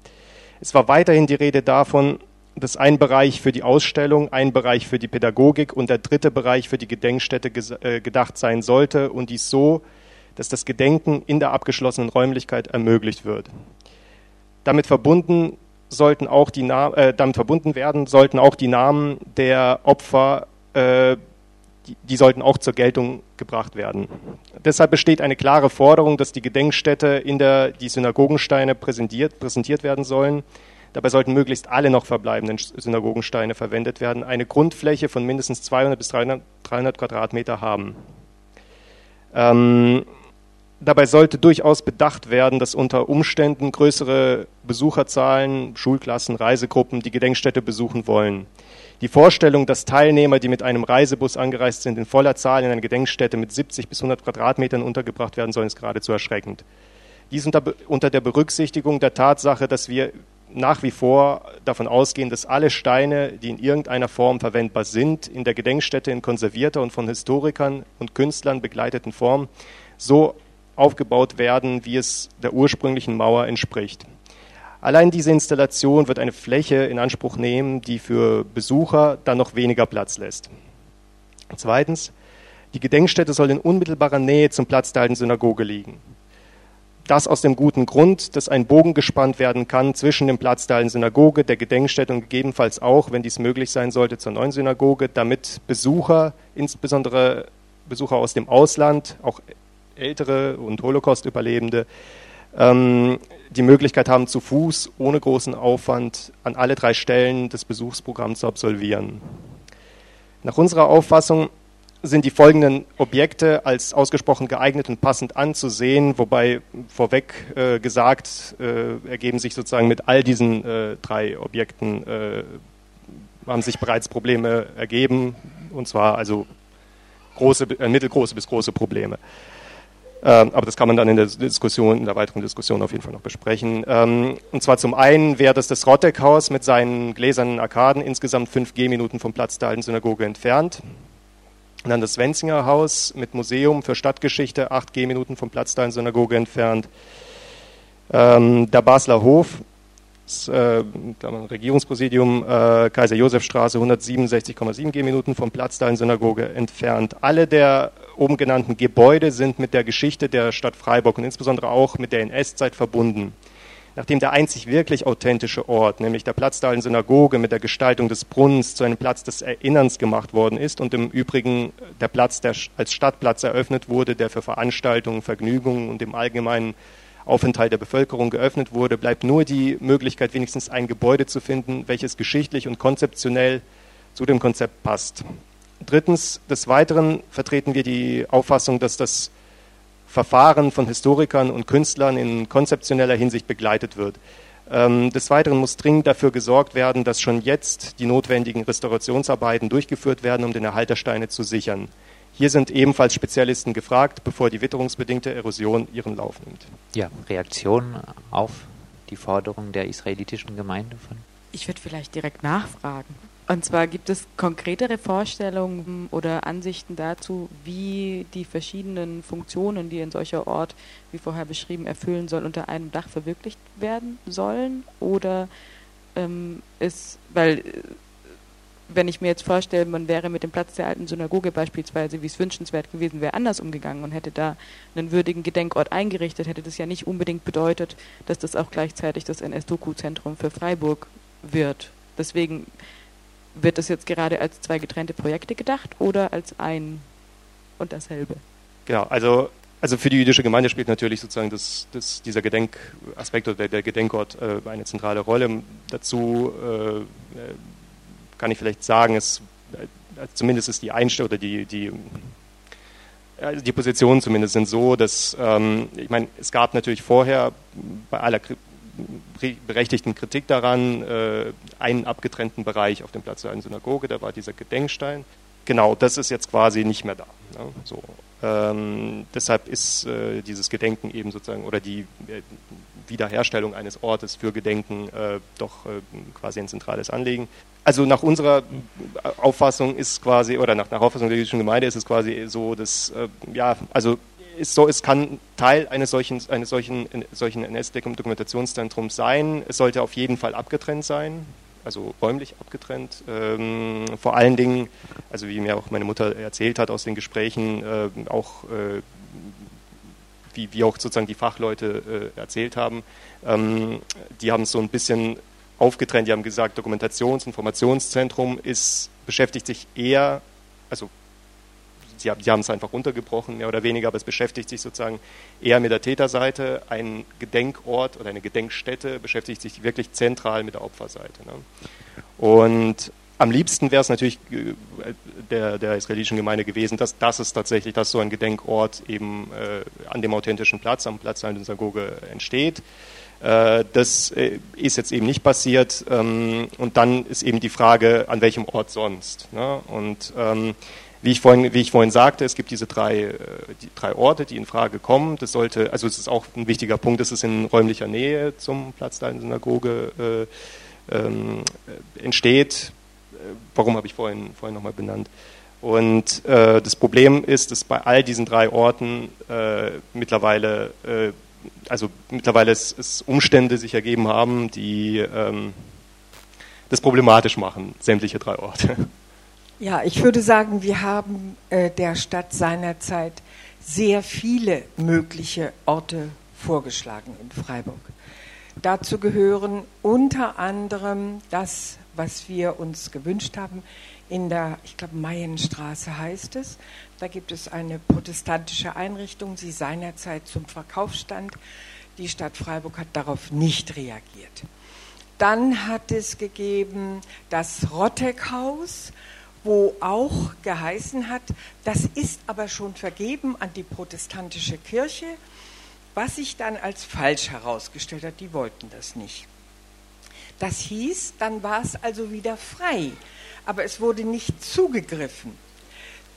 Es war weiterhin die Rede davon, dass ein Bereich für die Ausstellung, ein Bereich für die Pädagogik und der dritte Bereich für die Gedenkstätte äh, gedacht sein sollte und dies so, dass das Gedenken in der abgeschlossenen Räumlichkeit ermöglicht wird. Damit verbunden sollten auch die äh, damit verbunden werden sollten auch die Namen der Opfer, äh, die, die, sollten auch zur Geltung gebracht werden. Deshalb besteht eine klare Forderung, dass die Gedenkstätte in der die Synagogensteine präsentiert, präsentiert werden sollen. Dabei sollten möglichst alle noch verbleibenden Synagogensteine verwendet werden, eine Grundfläche von mindestens 200 bis 300, 300 Quadratmeter haben. Ähm, Dabei sollte durchaus bedacht werden, dass unter Umständen größere Besucherzahlen, Schulklassen, Reisegruppen die Gedenkstätte besuchen wollen. Die Vorstellung, dass Teilnehmer, die mit einem Reisebus angereist sind, in voller Zahl in eine Gedenkstätte mit 70 bis 100 Quadratmetern untergebracht werden sollen, ist geradezu erschreckend. Dies unter, unter der Berücksichtigung der Tatsache, dass wir nach wie vor davon ausgehen, dass alle Steine, die in irgendeiner Form verwendbar sind, in der Gedenkstätte in konservierter und von Historikern und Künstlern begleiteten Form so aufgebaut werden, wie es der ursprünglichen Mauer entspricht. Allein diese Installation wird eine Fläche in Anspruch nehmen, die für Besucher dann noch weniger Platz lässt. Zweitens, die Gedenkstätte soll in unmittelbarer Nähe zum Platz der alten Synagoge liegen. Das aus dem guten Grund, dass ein Bogen gespannt werden kann zwischen dem Platz der alten Synagoge, der Gedenkstätte und gegebenenfalls auch, wenn dies möglich sein sollte, zur neuen Synagoge, damit Besucher, insbesondere Besucher aus dem Ausland, auch ältere und Holocaust-Überlebende ähm, die Möglichkeit haben, zu Fuß ohne großen Aufwand an alle drei Stellen des Besuchsprogramms zu absolvieren. Nach unserer Auffassung sind die folgenden Objekte als ausgesprochen geeignet und passend anzusehen, wobei vorweg äh, gesagt äh, ergeben sich sozusagen mit all diesen äh, drei Objekten äh, haben sich bereits Probleme ergeben, und zwar also große, äh, mittelgroße bis große Probleme. Ähm, aber das kann man dann in der Diskussion, in der weiteren Diskussion auf jeden Fall noch besprechen. Ähm, und zwar zum einen wäre das das Rotteckhaus mit seinen gläsernen Arkaden insgesamt fünf Gehminuten vom Platz der alten Synagoge entfernt. Und dann das Wenzinger Haus mit Museum für Stadtgeschichte, acht Gehminuten vom Platz der alten Synagoge entfernt. Ähm, der Basler Hof äh, Regierungspräsidium äh, Kaiser Josef Straße 167,7 Gehminuten vom Platz der Synagoge entfernt. Alle der oben genannten Gebäude sind mit der Geschichte der Stadt Freiburg und insbesondere auch mit der NS-Zeit verbunden. Nachdem der einzig wirklich authentische Ort, nämlich der Platz der Synagoge mit der Gestaltung des Brunnens zu einem Platz des Erinnerns gemacht worden ist und im Übrigen der Platz, der als Stadtplatz eröffnet wurde, der für Veranstaltungen, Vergnügungen und im Allgemeinen Aufenthalt der Bevölkerung geöffnet wurde, bleibt nur die Möglichkeit, wenigstens ein Gebäude zu finden, welches geschichtlich und konzeptionell zu dem Konzept passt. Drittens, des Weiteren vertreten wir die Auffassung, dass das Verfahren von Historikern und Künstlern in konzeptioneller Hinsicht begleitet wird. Ähm, des Weiteren muss dringend dafür gesorgt werden, dass schon jetzt die notwendigen Restaurationsarbeiten durchgeführt werden, um den Erhalt der Steine zu sichern. Hier sind ebenfalls Spezialisten gefragt, bevor die witterungsbedingte Erosion ihren Lauf nimmt. Ja, Reaktion auf die Forderung der israelitischen Gemeinde von? Ich würde vielleicht direkt nachfragen. Und zwar gibt es konkretere Vorstellungen oder Ansichten dazu, wie die verschiedenen Funktionen, die ein solcher Ort, wie vorher beschrieben, erfüllen soll, unter einem Dach verwirklicht werden sollen? Oder ähm, ist, weil wenn ich mir jetzt vorstelle, man wäre mit dem Platz der alten Synagoge beispielsweise, wie es wünschenswert gewesen wäre, anders umgegangen und hätte da einen würdigen Gedenkort eingerichtet, hätte das ja nicht unbedingt bedeutet, dass das auch gleichzeitig das NS-Doku-Zentrum für Freiburg wird. Deswegen wird das jetzt gerade als zwei getrennte Projekte gedacht oder als ein und dasselbe? Genau, also also für die jüdische Gemeinde spielt natürlich sozusagen das, das, dieser Gedenkaspekt oder der, der Gedenkort äh, eine zentrale Rolle. Dazu äh, kann ich vielleicht sagen, es, äh, zumindest ist die Einstellung oder die, die, also die Positionen zumindest sind so, dass ähm, ich meine, es gab natürlich vorher bei aller berechtigten Kritik daran äh, einen abgetrennten Bereich auf dem Platz der Synagoge, da war dieser Gedenkstein. Genau, das ist jetzt quasi nicht mehr da. Ne? So. Ähm, deshalb ist äh, dieses Gedenken eben sozusagen oder die äh, Wiederherstellung eines Ortes für Gedenken äh, doch äh, quasi ein zentrales Anliegen. Also nach unserer Auffassung ist quasi, oder nach, nach Auffassung der jüdischen Gemeinde ist es quasi so, dass, äh, ja, also ist so, es kann Teil eines solchen, eines solchen, solchen NS-Dokumentationszentrums sein. Es sollte auf jeden Fall abgetrennt sein also räumlich abgetrennt. Ähm, vor allen Dingen, also wie mir auch meine Mutter erzählt hat aus den Gesprächen, äh, auch äh, wie, wie auch sozusagen die Fachleute äh, erzählt haben, ähm, die haben es so ein bisschen aufgetrennt. Die haben gesagt, Dokumentations- Informationszentrum ist, beschäftigt sich eher, also sie, sie haben es einfach runtergebrochen, mehr oder weniger, aber es beschäftigt sich sozusagen eher mit der Täterseite. Ein Gedenkort oder eine Gedenkstätte beschäftigt sich wirklich zentral mit der Opferseite. Ne? Und am liebsten wäre es natürlich äh, der, der israelitischen Gemeinde gewesen, dass das ist tatsächlich, dass so ein Gedenkort eben äh, an dem authentischen Platz, am Platz der Synagoge entsteht. Äh, das äh, ist jetzt eben nicht passiert. Ähm, und dann ist eben die Frage, an welchem Ort sonst. Ne? Und ähm, wie ich, vorhin, wie ich vorhin sagte, es gibt diese drei, äh, die drei Orte, die in Frage kommen. Das sollte, also es ist auch ein wichtiger Punkt, dass es in räumlicher Nähe zum Platz der Synagoge äh, ähm, entsteht. Warum habe ich vorhin, vorhin nochmal benannt? Und äh, das Problem ist, dass bei all diesen drei Orten äh, mittlerweile, äh, also mittlerweile es, es, Umstände sich ergeben haben, die ähm, das problematisch machen, sämtliche drei Orte. Ja, ich würde sagen, wir haben äh, der Stadt seinerzeit sehr viele mögliche Orte vorgeschlagen in Freiburg. Dazu gehören unter anderem das, was wir uns gewünscht haben, in der, ich glaube, Mayenstraße heißt es. Da gibt es eine protestantische Einrichtung, die seinerzeit zum Verkauf stand. Die Stadt Freiburg hat darauf nicht reagiert. Dann hat es gegeben das Rotteckhaus, wo auch geheißen hat, das ist aber schon vergeben an die protestantische Kirche, was sich dann als falsch herausgestellt hat, die wollten das nicht. Das hieß, dann war es also wieder frei, aber es wurde nicht zugegriffen.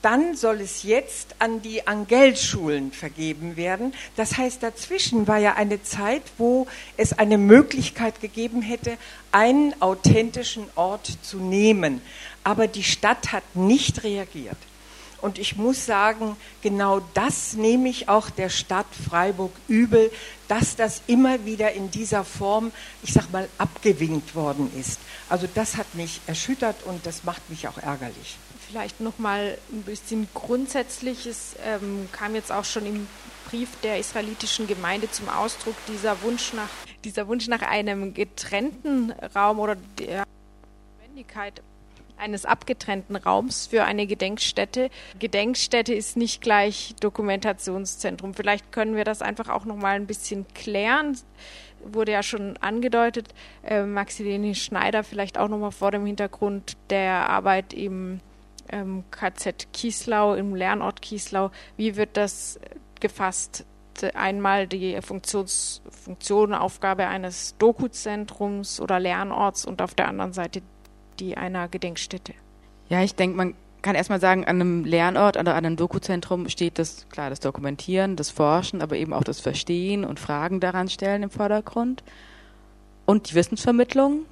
Dann soll es jetzt an die Angelschulen vergeben werden. Das heißt, dazwischen war ja eine Zeit, wo es eine Möglichkeit gegeben hätte, einen authentischen Ort zu nehmen aber die Stadt hat nicht reagiert. Und ich muss sagen, genau das nehme ich auch der Stadt Freiburg übel, dass das immer wieder in dieser Form, ich sag mal, abgewinkt worden ist. Also das hat mich erschüttert und das macht mich auch ärgerlich. Vielleicht noch mal ein bisschen grundsätzliches ähm, kam jetzt auch schon im Brief der israelitischen Gemeinde zum Ausdruck dieser Wunsch nach dieser Wunsch nach einem getrennten Raum oder der Notwendigkeit eines abgetrennten Raums für eine Gedenkstätte. Gedenkstätte ist nicht gleich Dokumentationszentrum. Vielleicht können wir das einfach auch noch mal ein bisschen klären. Wurde ja schon angedeutet. Äh, Maximilian Schneider vielleicht auch noch mal vor dem Hintergrund der Arbeit im ähm, KZ Kieslau, im Lernort Kieslau. Wie wird das gefasst? einmal die Funktions, Funktion, Aufgabe eines Dokuzentrums oder Lernorts und auf der anderen Seite die einer Gedenkstätte? Ja, ich denke, man kann erstmal sagen, an einem Lernort oder an einem Dokuzentrum steht das, klar, das Dokumentieren, das Forschen, aber eben auch das Verstehen und Fragen daran stellen im Vordergrund. Und die Wissensvermittlung.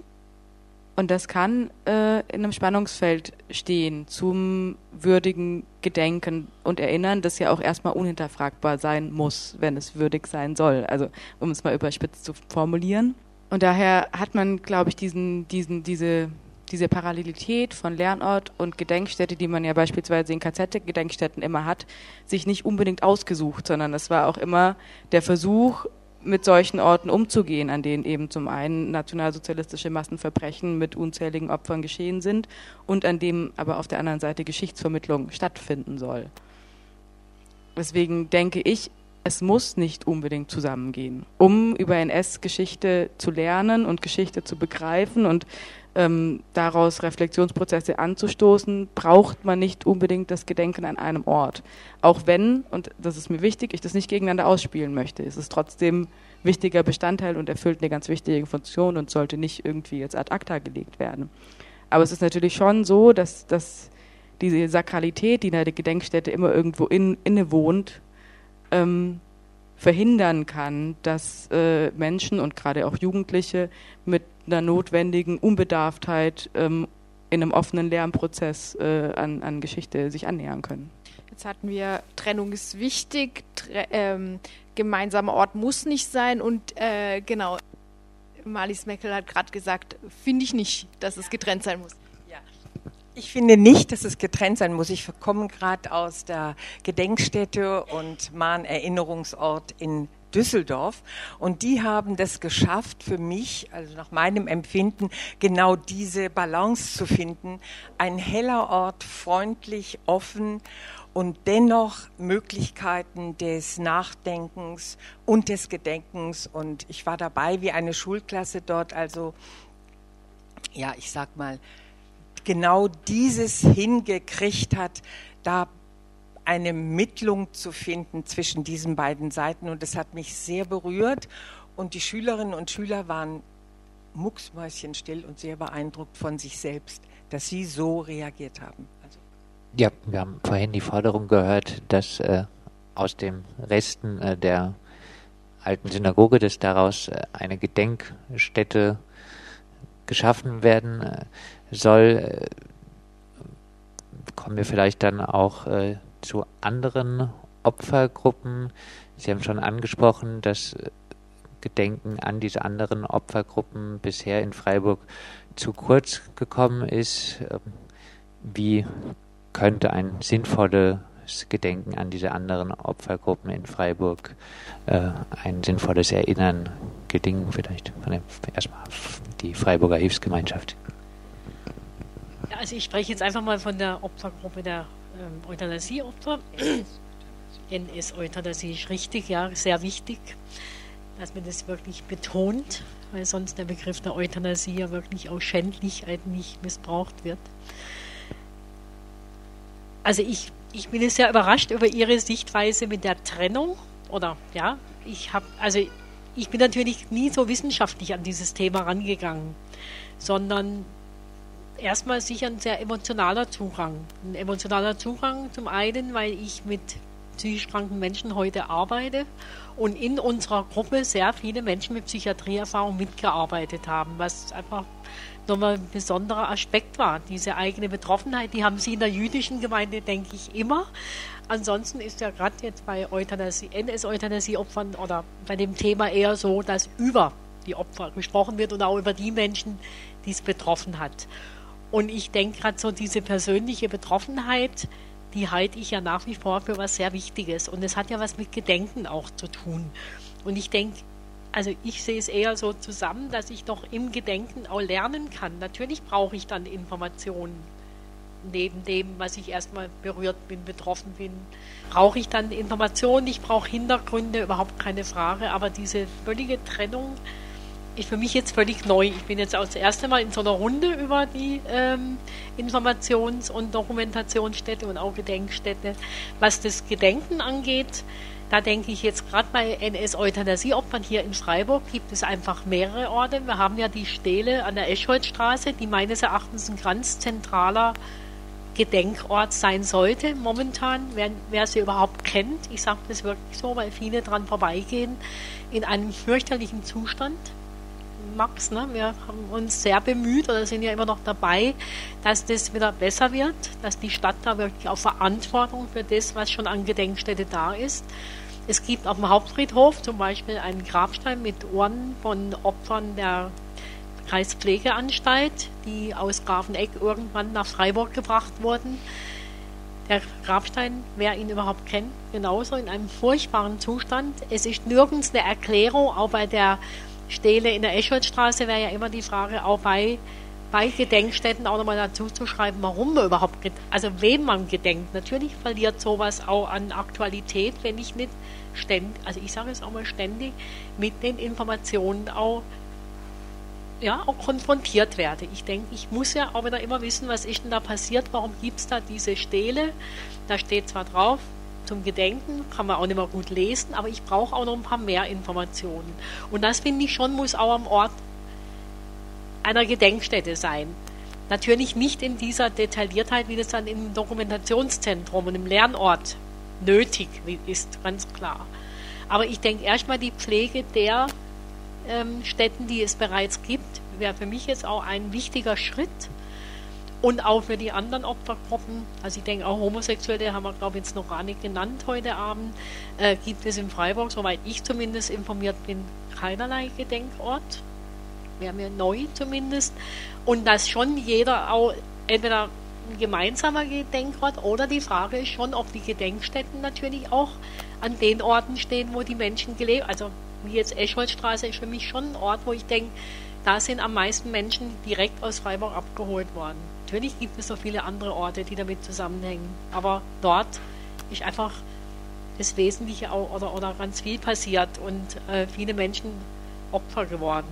Und das kann äh, in einem Spannungsfeld stehen zum würdigen Gedenken und Erinnern, das ja auch erstmal unhinterfragbar sein muss, wenn es würdig sein soll. Also, um es mal überspitzt zu formulieren. Und daher hat man, glaube ich, diesen, diesen, diese diese Parallelität von Lernort und Gedenkstätte, die man ja beispielsweise in KZ-Gedenkstätten immer hat, sich nicht unbedingt ausgesucht, sondern es war auch immer der Versuch, mit solchen Orten umzugehen, an denen eben zum einen nationalsozialistische Massenverbrechen mit unzähligen Opfern geschehen sind und an dem aber auf der anderen Seite Geschichtsvermittlung stattfinden soll. Deswegen denke ich, es muss nicht unbedingt zusammengehen. Um über NS-Geschichte zu lernen und Geschichte zu begreifen und ähm, daraus Reflexionsprozesse anzustoßen, braucht man nicht unbedingt das Gedenken an einem Ort. Auch wenn, und das ist mir wichtig, ich das nicht gegeneinander ausspielen möchte, es ist trotzdem wichtiger Bestandteil und erfüllt eine ganz wichtige Funktion und sollte nicht irgendwie jetzt ad acta gelegt werden. Aber es ist natürlich schon so, dass, dass diese Sakralität, die in der Gedenkstätte immer irgendwo in, inne wohnt, ähm, verhindern kann, dass äh, Menschen und gerade auch Jugendliche mit einer notwendigen Unbedarftheit ähm, in einem offenen Lernprozess äh, an, an Geschichte sich annähern können. Jetzt hatten wir, Trennung ist wichtig, tre ähm, gemeinsamer Ort muss nicht sein und äh, genau, Marlies Meckel hat gerade gesagt, finde ich nicht, dass es getrennt sein muss. Ich finde nicht, dass es getrennt sein muss. Ich komme gerade aus der Gedenkstätte und Mahn-Erinnerungsort in Düsseldorf und die haben das geschafft für mich, also nach meinem Empfinden, genau diese Balance zu finden. Ein heller Ort, freundlich, offen und dennoch Möglichkeiten des Nachdenkens und des Gedenkens. Und ich war dabei wie eine Schulklasse dort, also ja, ich sag mal, genau dieses hingekriegt hat, da eine Mittlung zu finden zwischen diesen beiden Seiten. Und das hat mich sehr berührt. Und die Schülerinnen und Schüler waren mucksmäuschenstill und sehr beeindruckt von sich selbst, dass sie so reagiert haben. Also ja, wir haben vorhin die Forderung gehört, dass äh, aus den Resten äh, der alten Synagoge, dass daraus äh, eine Gedenkstätte geschaffen werden äh, soll, äh, kommen wir vielleicht dann auch äh, zu anderen Opfergruppen. Sie haben schon angesprochen, dass äh, Gedenken an diese anderen Opfergruppen bisher in Freiburg zu kurz gekommen ist. Ähm, wie könnte ein sinnvolles Gedenken an diese anderen Opfergruppen in Freiburg, äh, ein sinnvolles Erinnern gelingen, vielleicht von der, erstmal die Freiburger Hilfsgemeinschaft? Also ich spreche jetzt einfach mal von der Opfergruppe der ähm, Euthanasieopfer. NS-Euthanasie ist richtig, ja, sehr wichtig, dass man das wirklich betont, weil sonst der Begriff der Euthanasie ja wirklich auch schändlich eigentlich missbraucht wird. Also ich, ich bin sehr überrascht über Ihre Sichtweise mit der Trennung oder ja, ich habe, also ich bin natürlich nie so wissenschaftlich an dieses Thema rangegangen, sondern erstmal sicher ein sehr emotionaler Zugang. Ein emotionaler Zugang zum einen, weil ich mit psychisch kranken Menschen heute arbeite und in unserer Gruppe sehr viele Menschen mit Psychiatrieerfahrung mitgearbeitet haben, was einfach nochmal ein besonderer Aspekt war. Diese eigene Betroffenheit, die haben sie in der jüdischen Gemeinde, denke ich, immer. Ansonsten ist ja gerade jetzt bei Euthanasie, NS-Euthanasie-Opfern oder bei dem Thema eher so, dass über die Opfer gesprochen wird und auch über die Menschen, die es betroffen hat. Und ich denke gerade so, diese persönliche Betroffenheit, die halte ich ja nach wie vor für was sehr Wichtiges. Und es hat ja was mit Gedenken auch zu tun. Und ich denke, also ich sehe es eher so zusammen, dass ich doch im Gedenken auch lernen kann. Natürlich brauche ich dann Informationen. Neben dem, was ich erstmal berührt bin, betroffen bin, brauche ich dann Informationen, ich brauche Hintergründe, überhaupt keine Frage. Aber diese völlige Trennung, ist für mich jetzt völlig neu. Ich bin jetzt auch das erste Mal in so einer Runde über die ähm, Informations- und Dokumentationsstätte und auch Gedenkstätte. Was das Gedenken angeht, da denke ich jetzt gerade bei NS-Euthanasie-Opfern hier in Freiburg gibt es einfach mehrere Orte. Wir haben ja die Stele an der Eschholzstraße, die meines Erachtens ein ganz zentraler Gedenkort sein sollte momentan, wer, wer sie überhaupt kennt. Ich sage das wirklich so, weil viele dran vorbeigehen, in einem fürchterlichen Zustand. Max. Ne? Wir haben uns sehr bemüht oder sind ja immer noch dabei, dass das wieder besser wird, dass die Stadt da wirklich auch Verantwortung für das, was schon an Gedenkstätte da ist. Es gibt auf dem Hauptfriedhof zum Beispiel einen Grabstein mit Ohren von Opfern der Kreispflegeanstalt, die aus Grafeneck irgendwann nach Freiburg gebracht wurden. Der Grabstein, wer ihn überhaupt kennt, genauso in einem furchtbaren Zustand. Es ist nirgends eine Erklärung, auch bei der Stele in der Escholzstraße wäre ja immer die Frage, auch bei, bei Gedenkstätten auch nochmal dazu zu schreiben, warum man überhaupt, also wem man gedenkt. Natürlich verliert sowas auch an Aktualität, wenn ich nicht ständig, also ich sage es auch mal ständig, mit den Informationen auch ja, auch konfrontiert werde. Ich denke, ich muss ja auch wieder immer wissen, was ist denn da passiert, warum gibt es da diese Stele. Da steht zwar drauf, zum Gedenken, kann man auch nicht mehr gut lesen, aber ich brauche auch noch ein paar mehr Informationen. Und das finde ich schon, muss auch am Ort einer Gedenkstätte sein. Natürlich nicht in dieser Detailliertheit, wie das dann im Dokumentationszentrum und im Lernort nötig ist, ganz klar. Aber ich denke erstmal die Pflege der ähm, Städten, die es bereits gibt, wäre für mich jetzt auch ein wichtiger Schritt. Und auch für die anderen Opfergruppen, also ich denke auch Homosexuelle haben wir, glaube ich, jetzt noch gar nicht genannt heute Abend, äh, gibt es in Freiburg, soweit ich zumindest informiert bin, keinerlei Gedenkort. Wäre mir neu zumindest. Und dass schon jeder auch entweder ein gemeinsamer Gedenkort oder die Frage ist schon, ob die Gedenkstätten natürlich auch an den Orten stehen, wo die Menschen gelebt. Also wie jetzt Escholzstraße ist für mich schon ein Ort, wo ich denke, da sind am meisten Menschen direkt aus Freiburg abgeholt worden. Natürlich gibt es noch viele andere Orte, die damit zusammenhängen, aber dort ist einfach das Wesentliche auch, oder, oder ganz viel passiert und äh, viele Menschen Opfer geworden.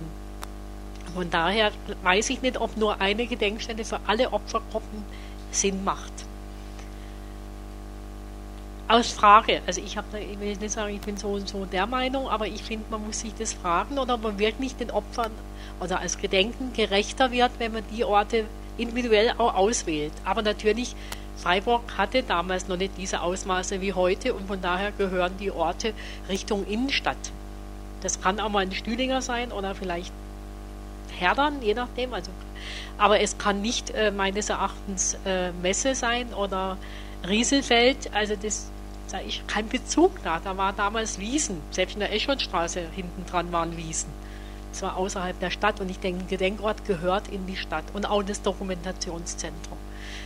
Von daher weiß ich nicht, ob nur eine Gedenkstätte für alle Opfergruppen Sinn macht aus Frage. Also ich habe, ich will nicht sagen, ich bin so und so der Meinung, aber ich finde, man muss sich das fragen oder man wirklich den Opfern oder als Gedenken gerechter wird, wenn man die Orte individuell auch auswählt. Aber natürlich, Freiburg hatte damals noch nicht diese Ausmaße wie heute und von daher gehören die Orte Richtung Innenstadt. Das kann auch mal ein Stühlinger sein oder vielleicht Herdern, je nachdem. Also, aber es kann nicht äh, meines Erachtens äh, Messe sein oder Rieselfeld. Also das da ist kein Bezug da. Da war damals Wiesen. Selbst in der Escholzstraße hinten dran waren Wiesen. Das war außerhalb der Stadt und ich denke, ein Gedenkort gehört in die Stadt. Und auch das Dokumentationszentrum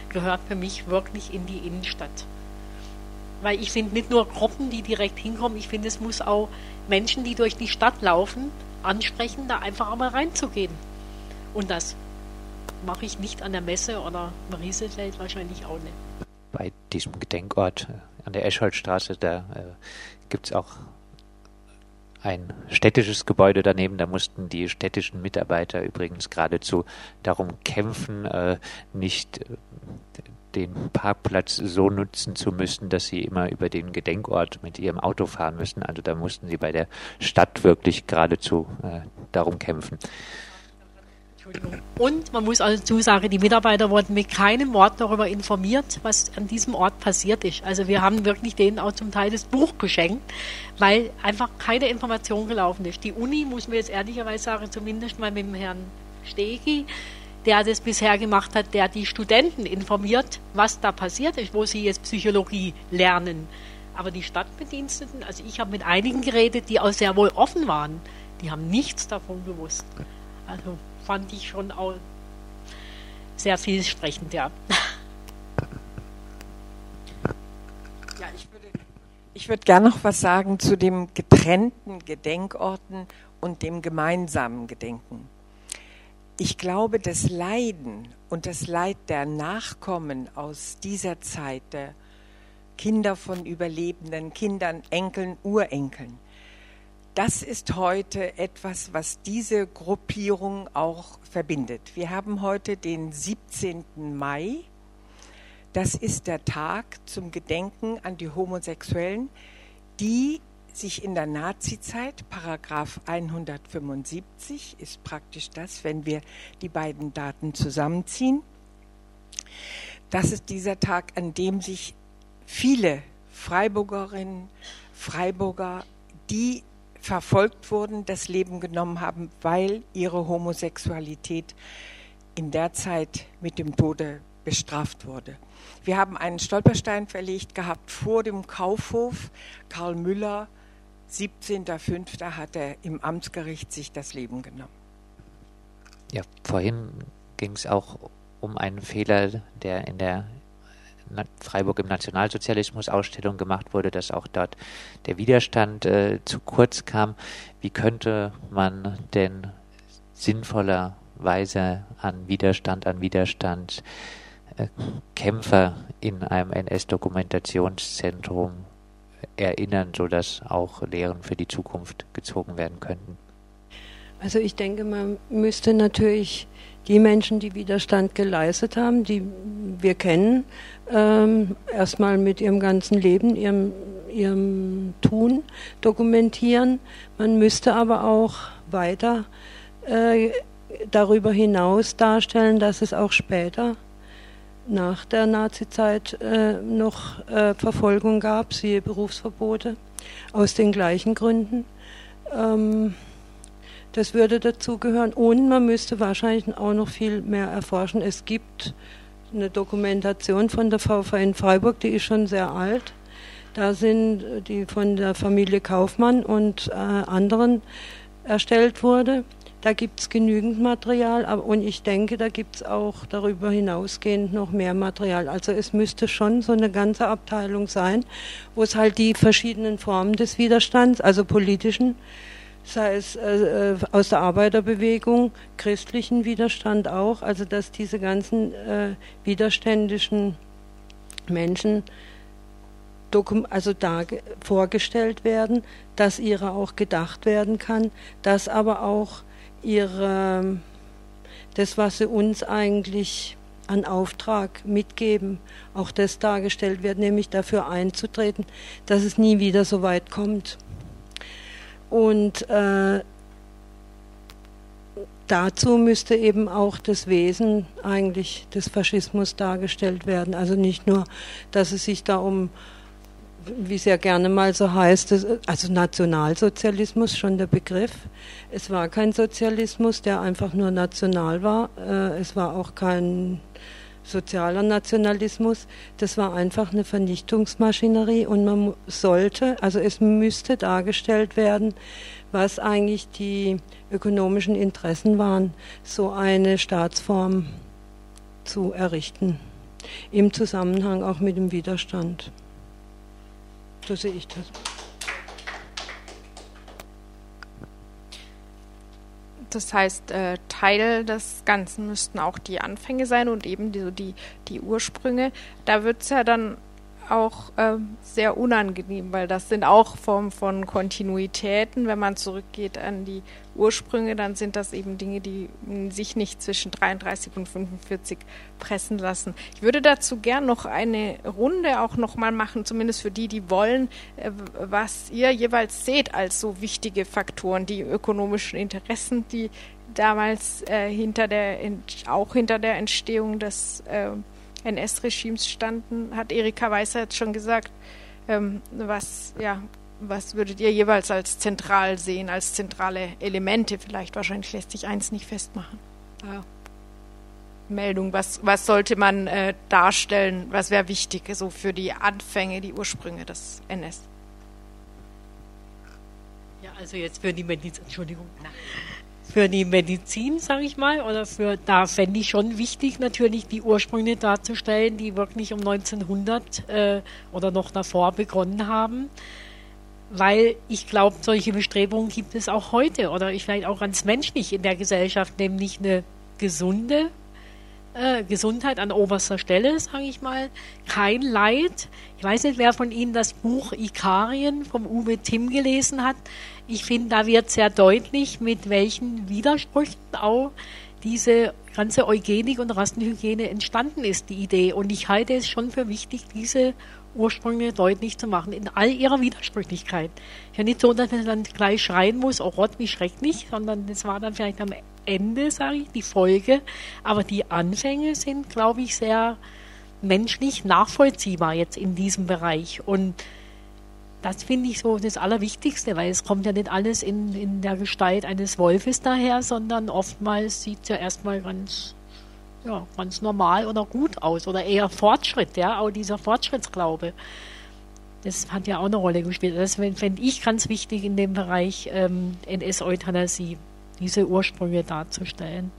gehört für mich wirklich in die Innenstadt. Weil ich finde nicht nur Gruppen, die direkt hinkommen, ich finde, es muss auch Menschen, die durch die Stadt laufen, ansprechen, da einfach einmal reinzugehen. Und das mache ich nicht an der Messe oder im Rieselfeld wahrscheinlich auch nicht. Bei diesem Gedenkort an der Escholzstraße, da äh, gibt es auch ein städtisches Gebäude daneben. Da mussten die städtischen Mitarbeiter übrigens geradezu darum kämpfen, äh, nicht äh, den Parkplatz so nutzen zu müssen, dass sie immer über den Gedenkort mit ihrem Auto fahren müssen. Also da mussten sie bei der Stadt wirklich geradezu äh, darum kämpfen. Und man muss also sagen, die Mitarbeiter wurden mit keinem Wort darüber informiert, was an diesem Ort passiert ist. Also wir haben wirklich denen auch zum Teil das Buch geschenkt, weil einfach keine Information gelaufen ist. Die Uni, muss man jetzt ehrlicherweise sagen, zumindest mal mit dem Herrn Stegi, der das bisher gemacht hat, der die Studenten informiert, was da passiert ist, wo sie jetzt Psychologie lernen. Aber die Stadtbediensteten, also ich habe mit einigen geredet, die auch sehr wohl offen waren, die haben nichts davon gewusst. Also fand ich schon auch sehr vielsprechend, ja. Ja, ich würde, ich würde gerne noch was sagen zu dem getrennten Gedenkorten und dem gemeinsamen Gedenken. Ich glaube, das Leiden und das Leid der Nachkommen aus dieser Zeit, der Kinder von Überlebenden, Kindern, Enkeln, Urenkeln, das ist heute etwas, was diese Gruppierung auch verbindet. Wir haben heute den 17. Mai. Das ist der Tag zum Gedenken an die Homosexuellen, die sich in der Nazizeit, Paragraph 175 ist praktisch das, wenn wir die beiden Daten zusammenziehen. Das ist dieser Tag, an dem sich viele Freiburgerinnen, Freiburger, die verfolgt wurden, das Leben genommen haben, weil ihre Homosexualität in der Zeit mit dem Tode bestraft wurde. Wir haben einen Stolperstein verlegt gehabt vor dem Kaufhof. Karl Müller, 17.05. hat er im Amtsgericht sich das Leben genommen. Ja, vorhin ging es auch um einen Fehler, der in der Freiburg im Nationalsozialismus Ausstellung gemacht wurde, dass auch dort der Widerstand äh, zu kurz kam. Wie könnte man denn sinnvollerweise an Widerstand, an Widerstand äh, Kämpfer in einem NS-Dokumentationszentrum erinnern, sodass auch Lehren für die Zukunft gezogen werden könnten? Also ich denke, man müsste natürlich die Menschen, die Widerstand geleistet haben, die wir kennen, ähm, erstmal mit ihrem ganzen Leben, ihrem, ihrem Tun dokumentieren. Man müsste aber auch weiter äh, darüber hinaus darstellen, dass es auch später nach der Nazizeit äh, noch äh, Verfolgung gab, siehe Berufsverbote, aus den gleichen Gründen. Ähm, das würde dazugehören. Und man müsste wahrscheinlich auch noch viel mehr erforschen. Es gibt eine Dokumentation von der VV in Freiburg, die ist schon sehr alt. Da sind die von der Familie Kaufmann und äh, anderen erstellt wurde. Da gibt es genügend Material aber, und ich denke, da gibt es auch darüber hinausgehend noch mehr Material. Also es müsste schon so eine ganze Abteilung sein, wo es halt die verschiedenen Formen des Widerstands, also politischen, sei es äh, äh, aus der Arbeiterbewegung, christlichen Widerstand auch, also dass diese ganzen äh, widerständischen Menschen also da vorgestellt werden, dass ihrer auch gedacht werden kann, dass aber auch ihre das, was sie uns eigentlich an Auftrag mitgeben, auch das dargestellt wird, nämlich dafür einzutreten, dass es nie wieder so weit kommt. Und äh, dazu müsste eben auch das Wesen eigentlich des Faschismus dargestellt werden. Also nicht nur, dass es sich da um, wie es ja gerne mal so heißt, also Nationalsozialismus schon der Begriff. Es war kein Sozialismus, der einfach nur national war. Äh, es war auch kein sozialer Nationalismus, das war einfach eine Vernichtungsmaschinerie und man sollte, also es müsste dargestellt werden, was eigentlich die ökonomischen Interessen waren, so eine Staatsform zu errichten, im Zusammenhang auch mit dem Widerstand. So sehe ich das. Das heißt, äh, Teil des Ganzen müssten auch die Anfänge sein und eben die, die, die Ursprünge. Da wird es ja dann auch äh, sehr unangenehm, weil das sind auch Formen von Kontinuitäten. Wenn man zurückgeht an die Ursprünge, dann sind das eben Dinge, die sich nicht zwischen 33 und 45 pressen lassen. Ich würde dazu gern noch eine Runde auch nochmal machen, zumindest für die, die wollen, äh, was ihr jeweils seht als so wichtige Faktoren, die ökonomischen Interessen, die damals äh, hinter der, auch hinter der Entstehung des äh, NS-Regimes standen, hat Erika Weißer jetzt schon gesagt. Ähm, was, ja, was würdet ihr jeweils als zentral sehen, als zentrale Elemente? Vielleicht wahrscheinlich lässt sich eins nicht festmachen. Ja. Meldung, was, was sollte man äh, darstellen, was wäre wichtig so für die Anfänge, die Ursprünge des NS? Ja, also jetzt für die Medizin, Entschuldigung für die Medizin, sage ich mal, oder für, da fände ich schon wichtig, natürlich die Ursprünge darzustellen, die wirklich um 1900 äh, oder noch davor begonnen haben. Weil ich glaube, solche Bestrebungen gibt es auch heute oder ich vielleicht auch ganz menschlich in der Gesellschaft, nämlich eine gesunde äh, Gesundheit an oberster Stelle, sage ich mal. Kein Leid. Ich weiß nicht, wer von Ihnen das Buch Ikarien vom Uwe Timm gelesen hat. Ich finde, da wird sehr deutlich, mit welchen Widersprüchen auch diese ganze Eugenik und Rassenhygiene entstanden ist, die Idee. Und ich halte es schon für wichtig, diese Ursprünge deutlich zu machen, in all ihrer Widersprüchlichkeit. Ja, nicht so, dass man dann gleich schreien muss, oh Gott, wie schrecklich, sondern das war dann vielleicht am Ende, sage ich, die Folge. Aber die Anfänge sind, glaube ich, sehr menschlich nachvollziehbar jetzt in diesem Bereich. Und das finde ich so das Allerwichtigste, weil es kommt ja nicht alles in, in der Gestalt eines Wolfes daher, sondern oftmals sieht es ja erstmal ganz, ja, ganz normal oder gut aus oder eher Fortschritt, ja, auch dieser Fortschrittsglaube. Das hat ja auch eine Rolle gespielt. Das fände ich ganz wichtig in dem Bereich ähm, NS-Euthanasie, diese Ursprünge darzustellen.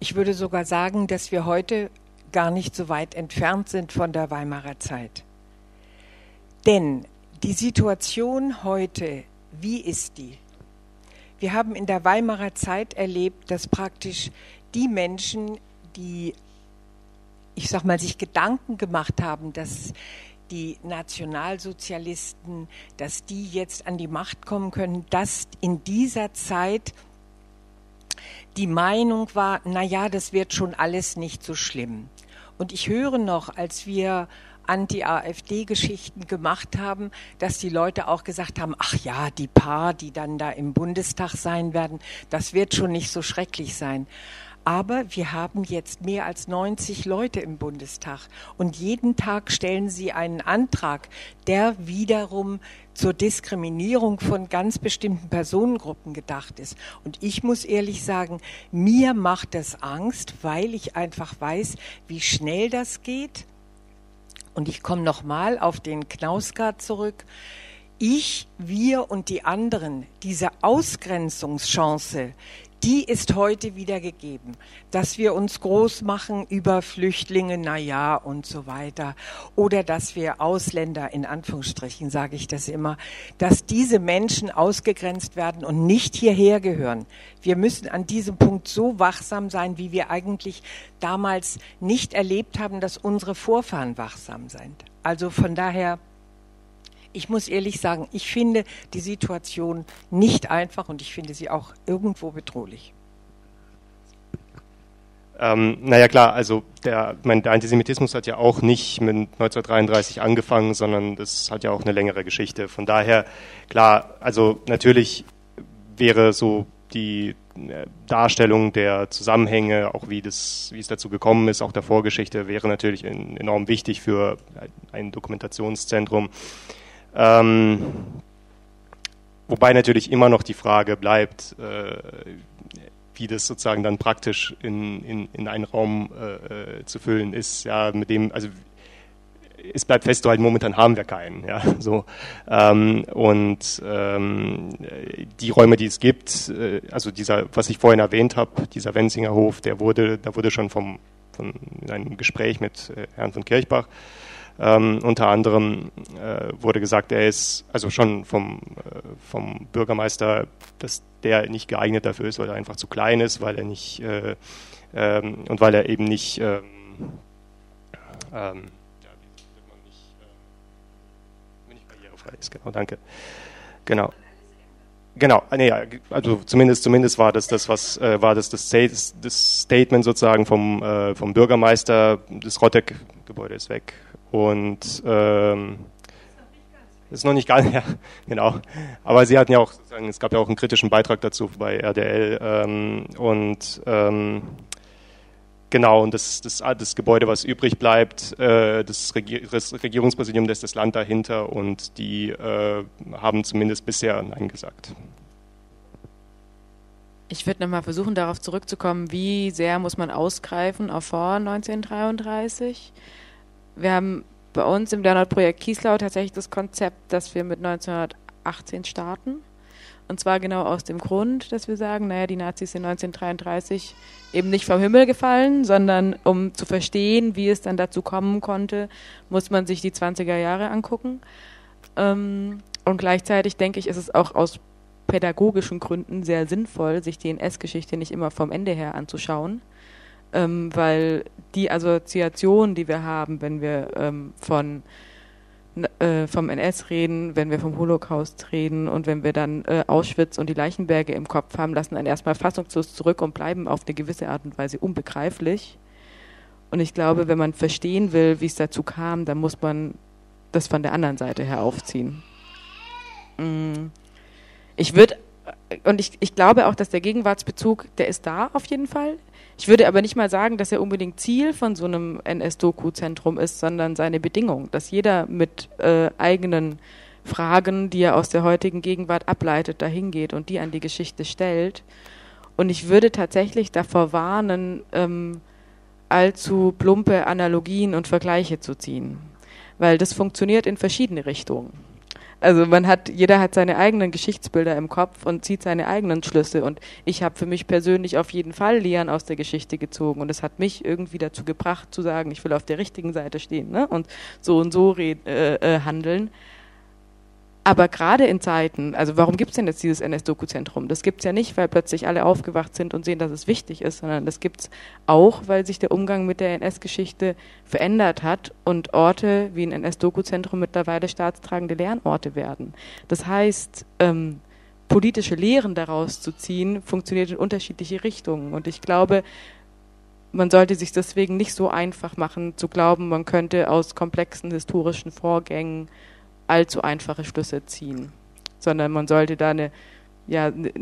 Ich würde sogar sagen, dass wir heute gar nicht so weit entfernt sind von der Weimarer Zeit. Denn die Situation heute, wie ist die? Wir haben in der Weimarer Zeit erlebt, dass praktisch die Menschen, die, ich sag mal, sich Gedanken gemacht haben, dass die Nationalsozialisten, dass die jetzt an die Macht kommen können, dass in dieser Zeit die Meinung war, na ja, das wird schon alles nicht so schlimm. Und ich höre noch, als wir Anti-AfD-Geschichten gemacht haben, dass die Leute auch gesagt haben, ach ja, die paar, die dann da im Bundestag sein werden, das wird schon nicht so schrecklich sein. Aber wir haben jetzt mehr als 90 Leute im Bundestag und jeden Tag stellen sie einen Antrag, der wiederum zur Diskriminierung von ganz bestimmten Personengruppen gedacht ist. Und ich muss ehrlich sagen, mir macht das Angst, weil ich einfach weiß, wie schnell das geht. Und ich komme nochmal auf den Knausgard zurück ich, wir und die anderen, diese Ausgrenzungschance, die ist heute wieder gegeben, dass wir uns groß machen über Flüchtlinge, na ja und so weiter, oder dass wir Ausländer in Anführungsstrichen sage ich das immer, dass diese Menschen ausgegrenzt werden und nicht hierher gehören. Wir müssen an diesem Punkt so wachsam sein, wie wir eigentlich damals nicht erlebt haben, dass unsere Vorfahren wachsam sind. Also von daher ich muss ehrlich sagen, ich finde die Situation nicht einfach und ich finde sie auch irgendwo bedrohlich. Ähm, naja klar, also der, mein, der Antisemitismus hat ja auch nicht mit 1933 angefangen, sondern das hat ja auch eine längere Geschichte. Von daher, klar, also natürlich wäre so die äh, Darstellung der Zusammenhänge, auch wie, das, wie es dazu gekommen ist, auch der Vorgeschichte, wäre natürlich enorm wichtig für ein Dokumentationszentrum. Ähm, wobei natürlich immer noch die Frage bleibt, äh, wie das sozusagen dann praktisch in, in, in einen Raum äh, zu füllen ist, ja, mit dem, also es bleibt festzuhalten, momentan haben wir keinen. Ja, so. Ähm, und ähm, die Räume, die es gibt, äh, also dieser, was ich vorhin erwähnt habe, dieser Wenzinger Hof, der wurde, da wurde schon vom, von einem Gespräch mit äh, Herrn von Kirchbach ähm, unter anderem äh, wurde gesagt, er ist also schon vom, äh, vom Bürgermeister, dass der nicht geeignet dafür ist, weil er einfach zu klein ist, weil er nicht äh, ähm, und weil er eben nicht ähm, ähm äh, barrierefrei ist. Genau, danke. Genau. Genau, nee, also zumindest zumindest war das das was äh, war das das, Statement sozusagen vom äh, vom Bürgermeister das Rottek Gebäude ist weg und ähm, ist noch nicht ganz, ja, genau. Aber sie hatten ja auch, es gab ja auch einen kritischen Beitrag dazu bei RDL ähm, und ähm, genau, und das, das, das Gebäude, was übrig bleibt, äh, das, Regier das Regierungspräsidium lässt das Land dahinter und die äh, haben zumindest bisher Nein gesagt. Ich würde nochmal versuchen, darauf zurückzukommen, wie sehr muss man ausgreifen auf vor 1933? Wir haben bei uns im Leonard-Projekt Kieslau tatsächlich das Konzept, dass wir mit 1918 starten. Und zwar genau aus dem Grund, dass wir sagen, naja, die Nazis sind 1933 eben nicht vom Himmel gefallen, sondern um zu verstehen, wie es dann dazu kommen konnte, muss man sich die 20er Jahre angucken. Ähm, und gleichzeitig denke ich, ist es auch aus pädagogischen Gründen sehr sinnvoll, sich die NS-Geschichte nicht immer vom Ende her anzuschauen, ähm, weil die Assoziation, die wir haben, wenn wir ähm, von äh, vom NS reden, wenn wir vom Holocaust reden und wenn wir dann äh, Auschwitz und die Leichenberge im Kopf haben, lassen einen erstmal fassungslos zurück und bleiben auf eine gewisse Art und Weise unbegreiflich. Und ich glaube, wenn man verstehen will, wie es dazu kam, dann muss man das von der anderen Seite her aufziehen. Mm. Ich würde, und ich, ich glaube auch, dass der Gegenwartsbezug, der ist da auf jeden Fall. Ich würde aber nicht mal sagen, dass er unbedingt Ziel von so einem NS-Doku-Zentrum ist, sondern seine Bedingung, dass jeder mit äh, eigenen Fragen, die er aus der heutigen Gegenwart ableitet, dahin geht und die an die Geschichte stellt. Und ich würde tatsächlich davor warnen, ähm, allzu plumpe Analogien und Vergleiche zu ziehen, weil das funktioniert in verschiedene Richtungen. Also man hat, jeder hat seine eigenen Geschichtsbilder im Kopf und zieht seine eigenen Schlüsse. Und ich habe für mich persönlich auf jeden Fall Lehren aus der Geschichte gezogen. Und es hat mich irgendwie dazu gebracht, zu sagen, ich will auf der richtigen Seite stehen ne? und so und so äh, äh, handeln. Aber gerade in Zeiten, also warum gibt es denn jetzt dieses NS-Doku-Zentrum? Das gibt es ja nicht, weil plötzlich alle aufgewacht sind und sehen, dass es wichtig ist, sondern das gibt es auch, weil sich der Umgang mit der NS-Geschichte verändert hat und Orte wie ein NS-Doku-Zentrum mittlerweile staatstragende Lernorte werden. Das heißt, ähm, politische Lehren daraus zu ziehen, funktioniert in unterschiedliche Richtungen. Und ich glaube, man sollte sich deswegen nicht so einfach machen, zu glauben, man könnte aus komplexen historischen Vorgängen allzu einfache Schlüsse ziehen, sondern man sollte da eine, ja, eine,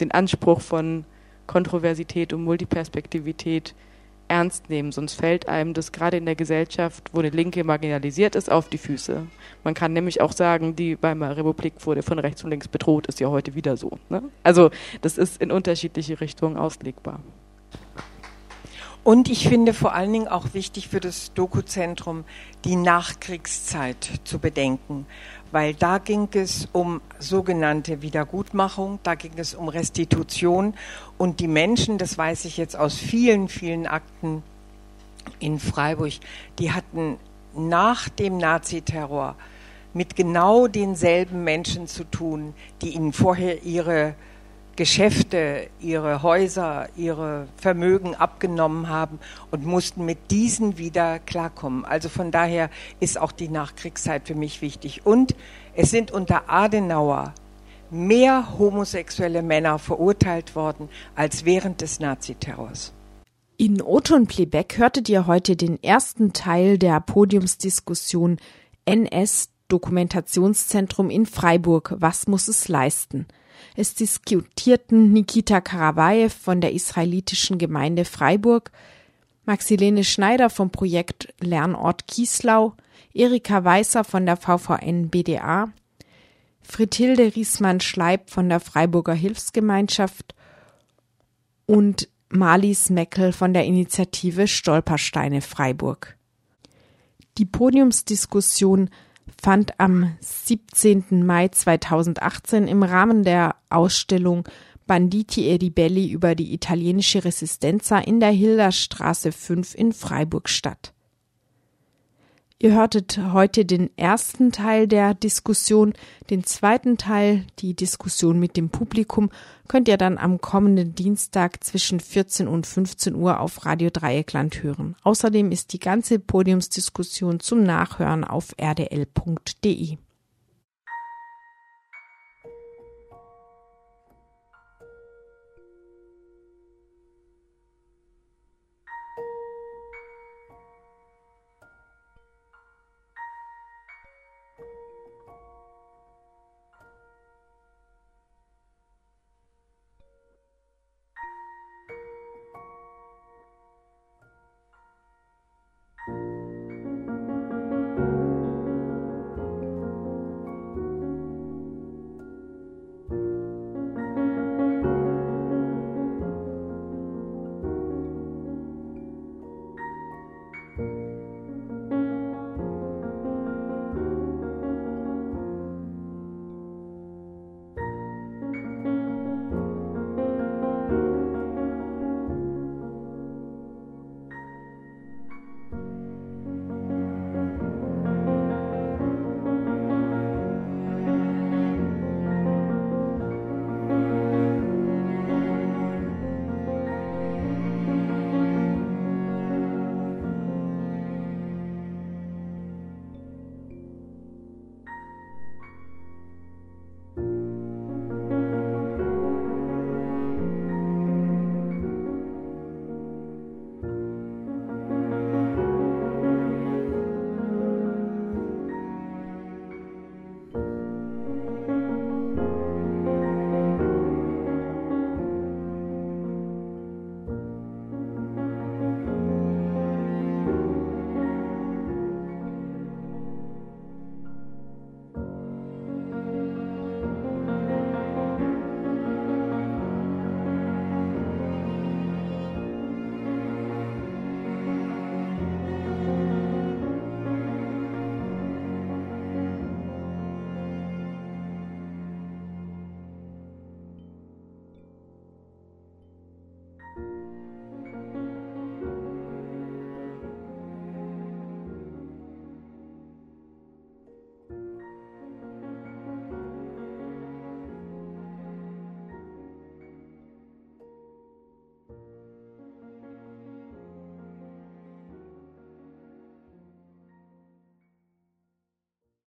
den Anspruch von Kontroversität und Multiperspektivität ernst nehmen, sonst fällt einem das gerade in der Gesellschaft, wo eine Linke marginalisiert ist, auf die Füße. Man kann nämlich auch sagen, die Weimarer Republik wurde von rechts und links bedroht, ist ja heute wieder so. Ne? Also das ist in unterschiedliche Richtungen auslegbar. Und ich finde vor allen Dingen auch wichtig für das Dokuzentrum die Nachkriegszeit zu bedenken, weil da ging es um sogenannte Wiedergutmachung, da ging es um Restitution. Und die Menschen, das weiß ich jetzt aus vielen, vielen Akten in Freiburg, die hatten nach dem Naziterror mit genau denselben Menschen zu tun, die ihnen vorher ihre Geschäfte, ihre Häuser, ihre Vermögen abgenommen haben und mussten mit diesen wieder klarkommen. Also von daher ist auch die Nachkriegszeit für mich wichtig. Und es sind unter Adenauer mehr homosexuelle Männer verurteilt worden als während des Naziterrors. In Oton Plebeck hörtet ihr heute den ersten Teil der Podiumsdiskussion NS Dokumentationszentrum in Freiburg. Was muss es leisten? Es diskutierten Nikita Karabayev von der israelitischen Gemeinde Freiburg, Maxilene Schneider vom Projekt Lernort Kieslau, Erika Weißer von der VVN BDA, Fritilde Riesmann-Schleib von der Freiburger Hilfsgemeinschaft und Marlies Meckel von der Initiative Stolpersteine Freiburg. Die Podiumsdiskussion fand am 17. Mai 2018 im Rahmen der Ausstellung Banditi e Ribelli über die italienische Resistenza in der Hilderstraße 5 in Freiburg statt. Ihr hörtet heute den ersten Teil der Diskussion. Den zweiten Teil, die Diskussion mit dem Publikum, könnt ihr dann am kommenden Dienstag zwischen 14 und 15 Uhr auf Radio Dreieckland hören. Außerdem ist die ganze Podiumsdiskussion zum Nachhören auf rdl.de.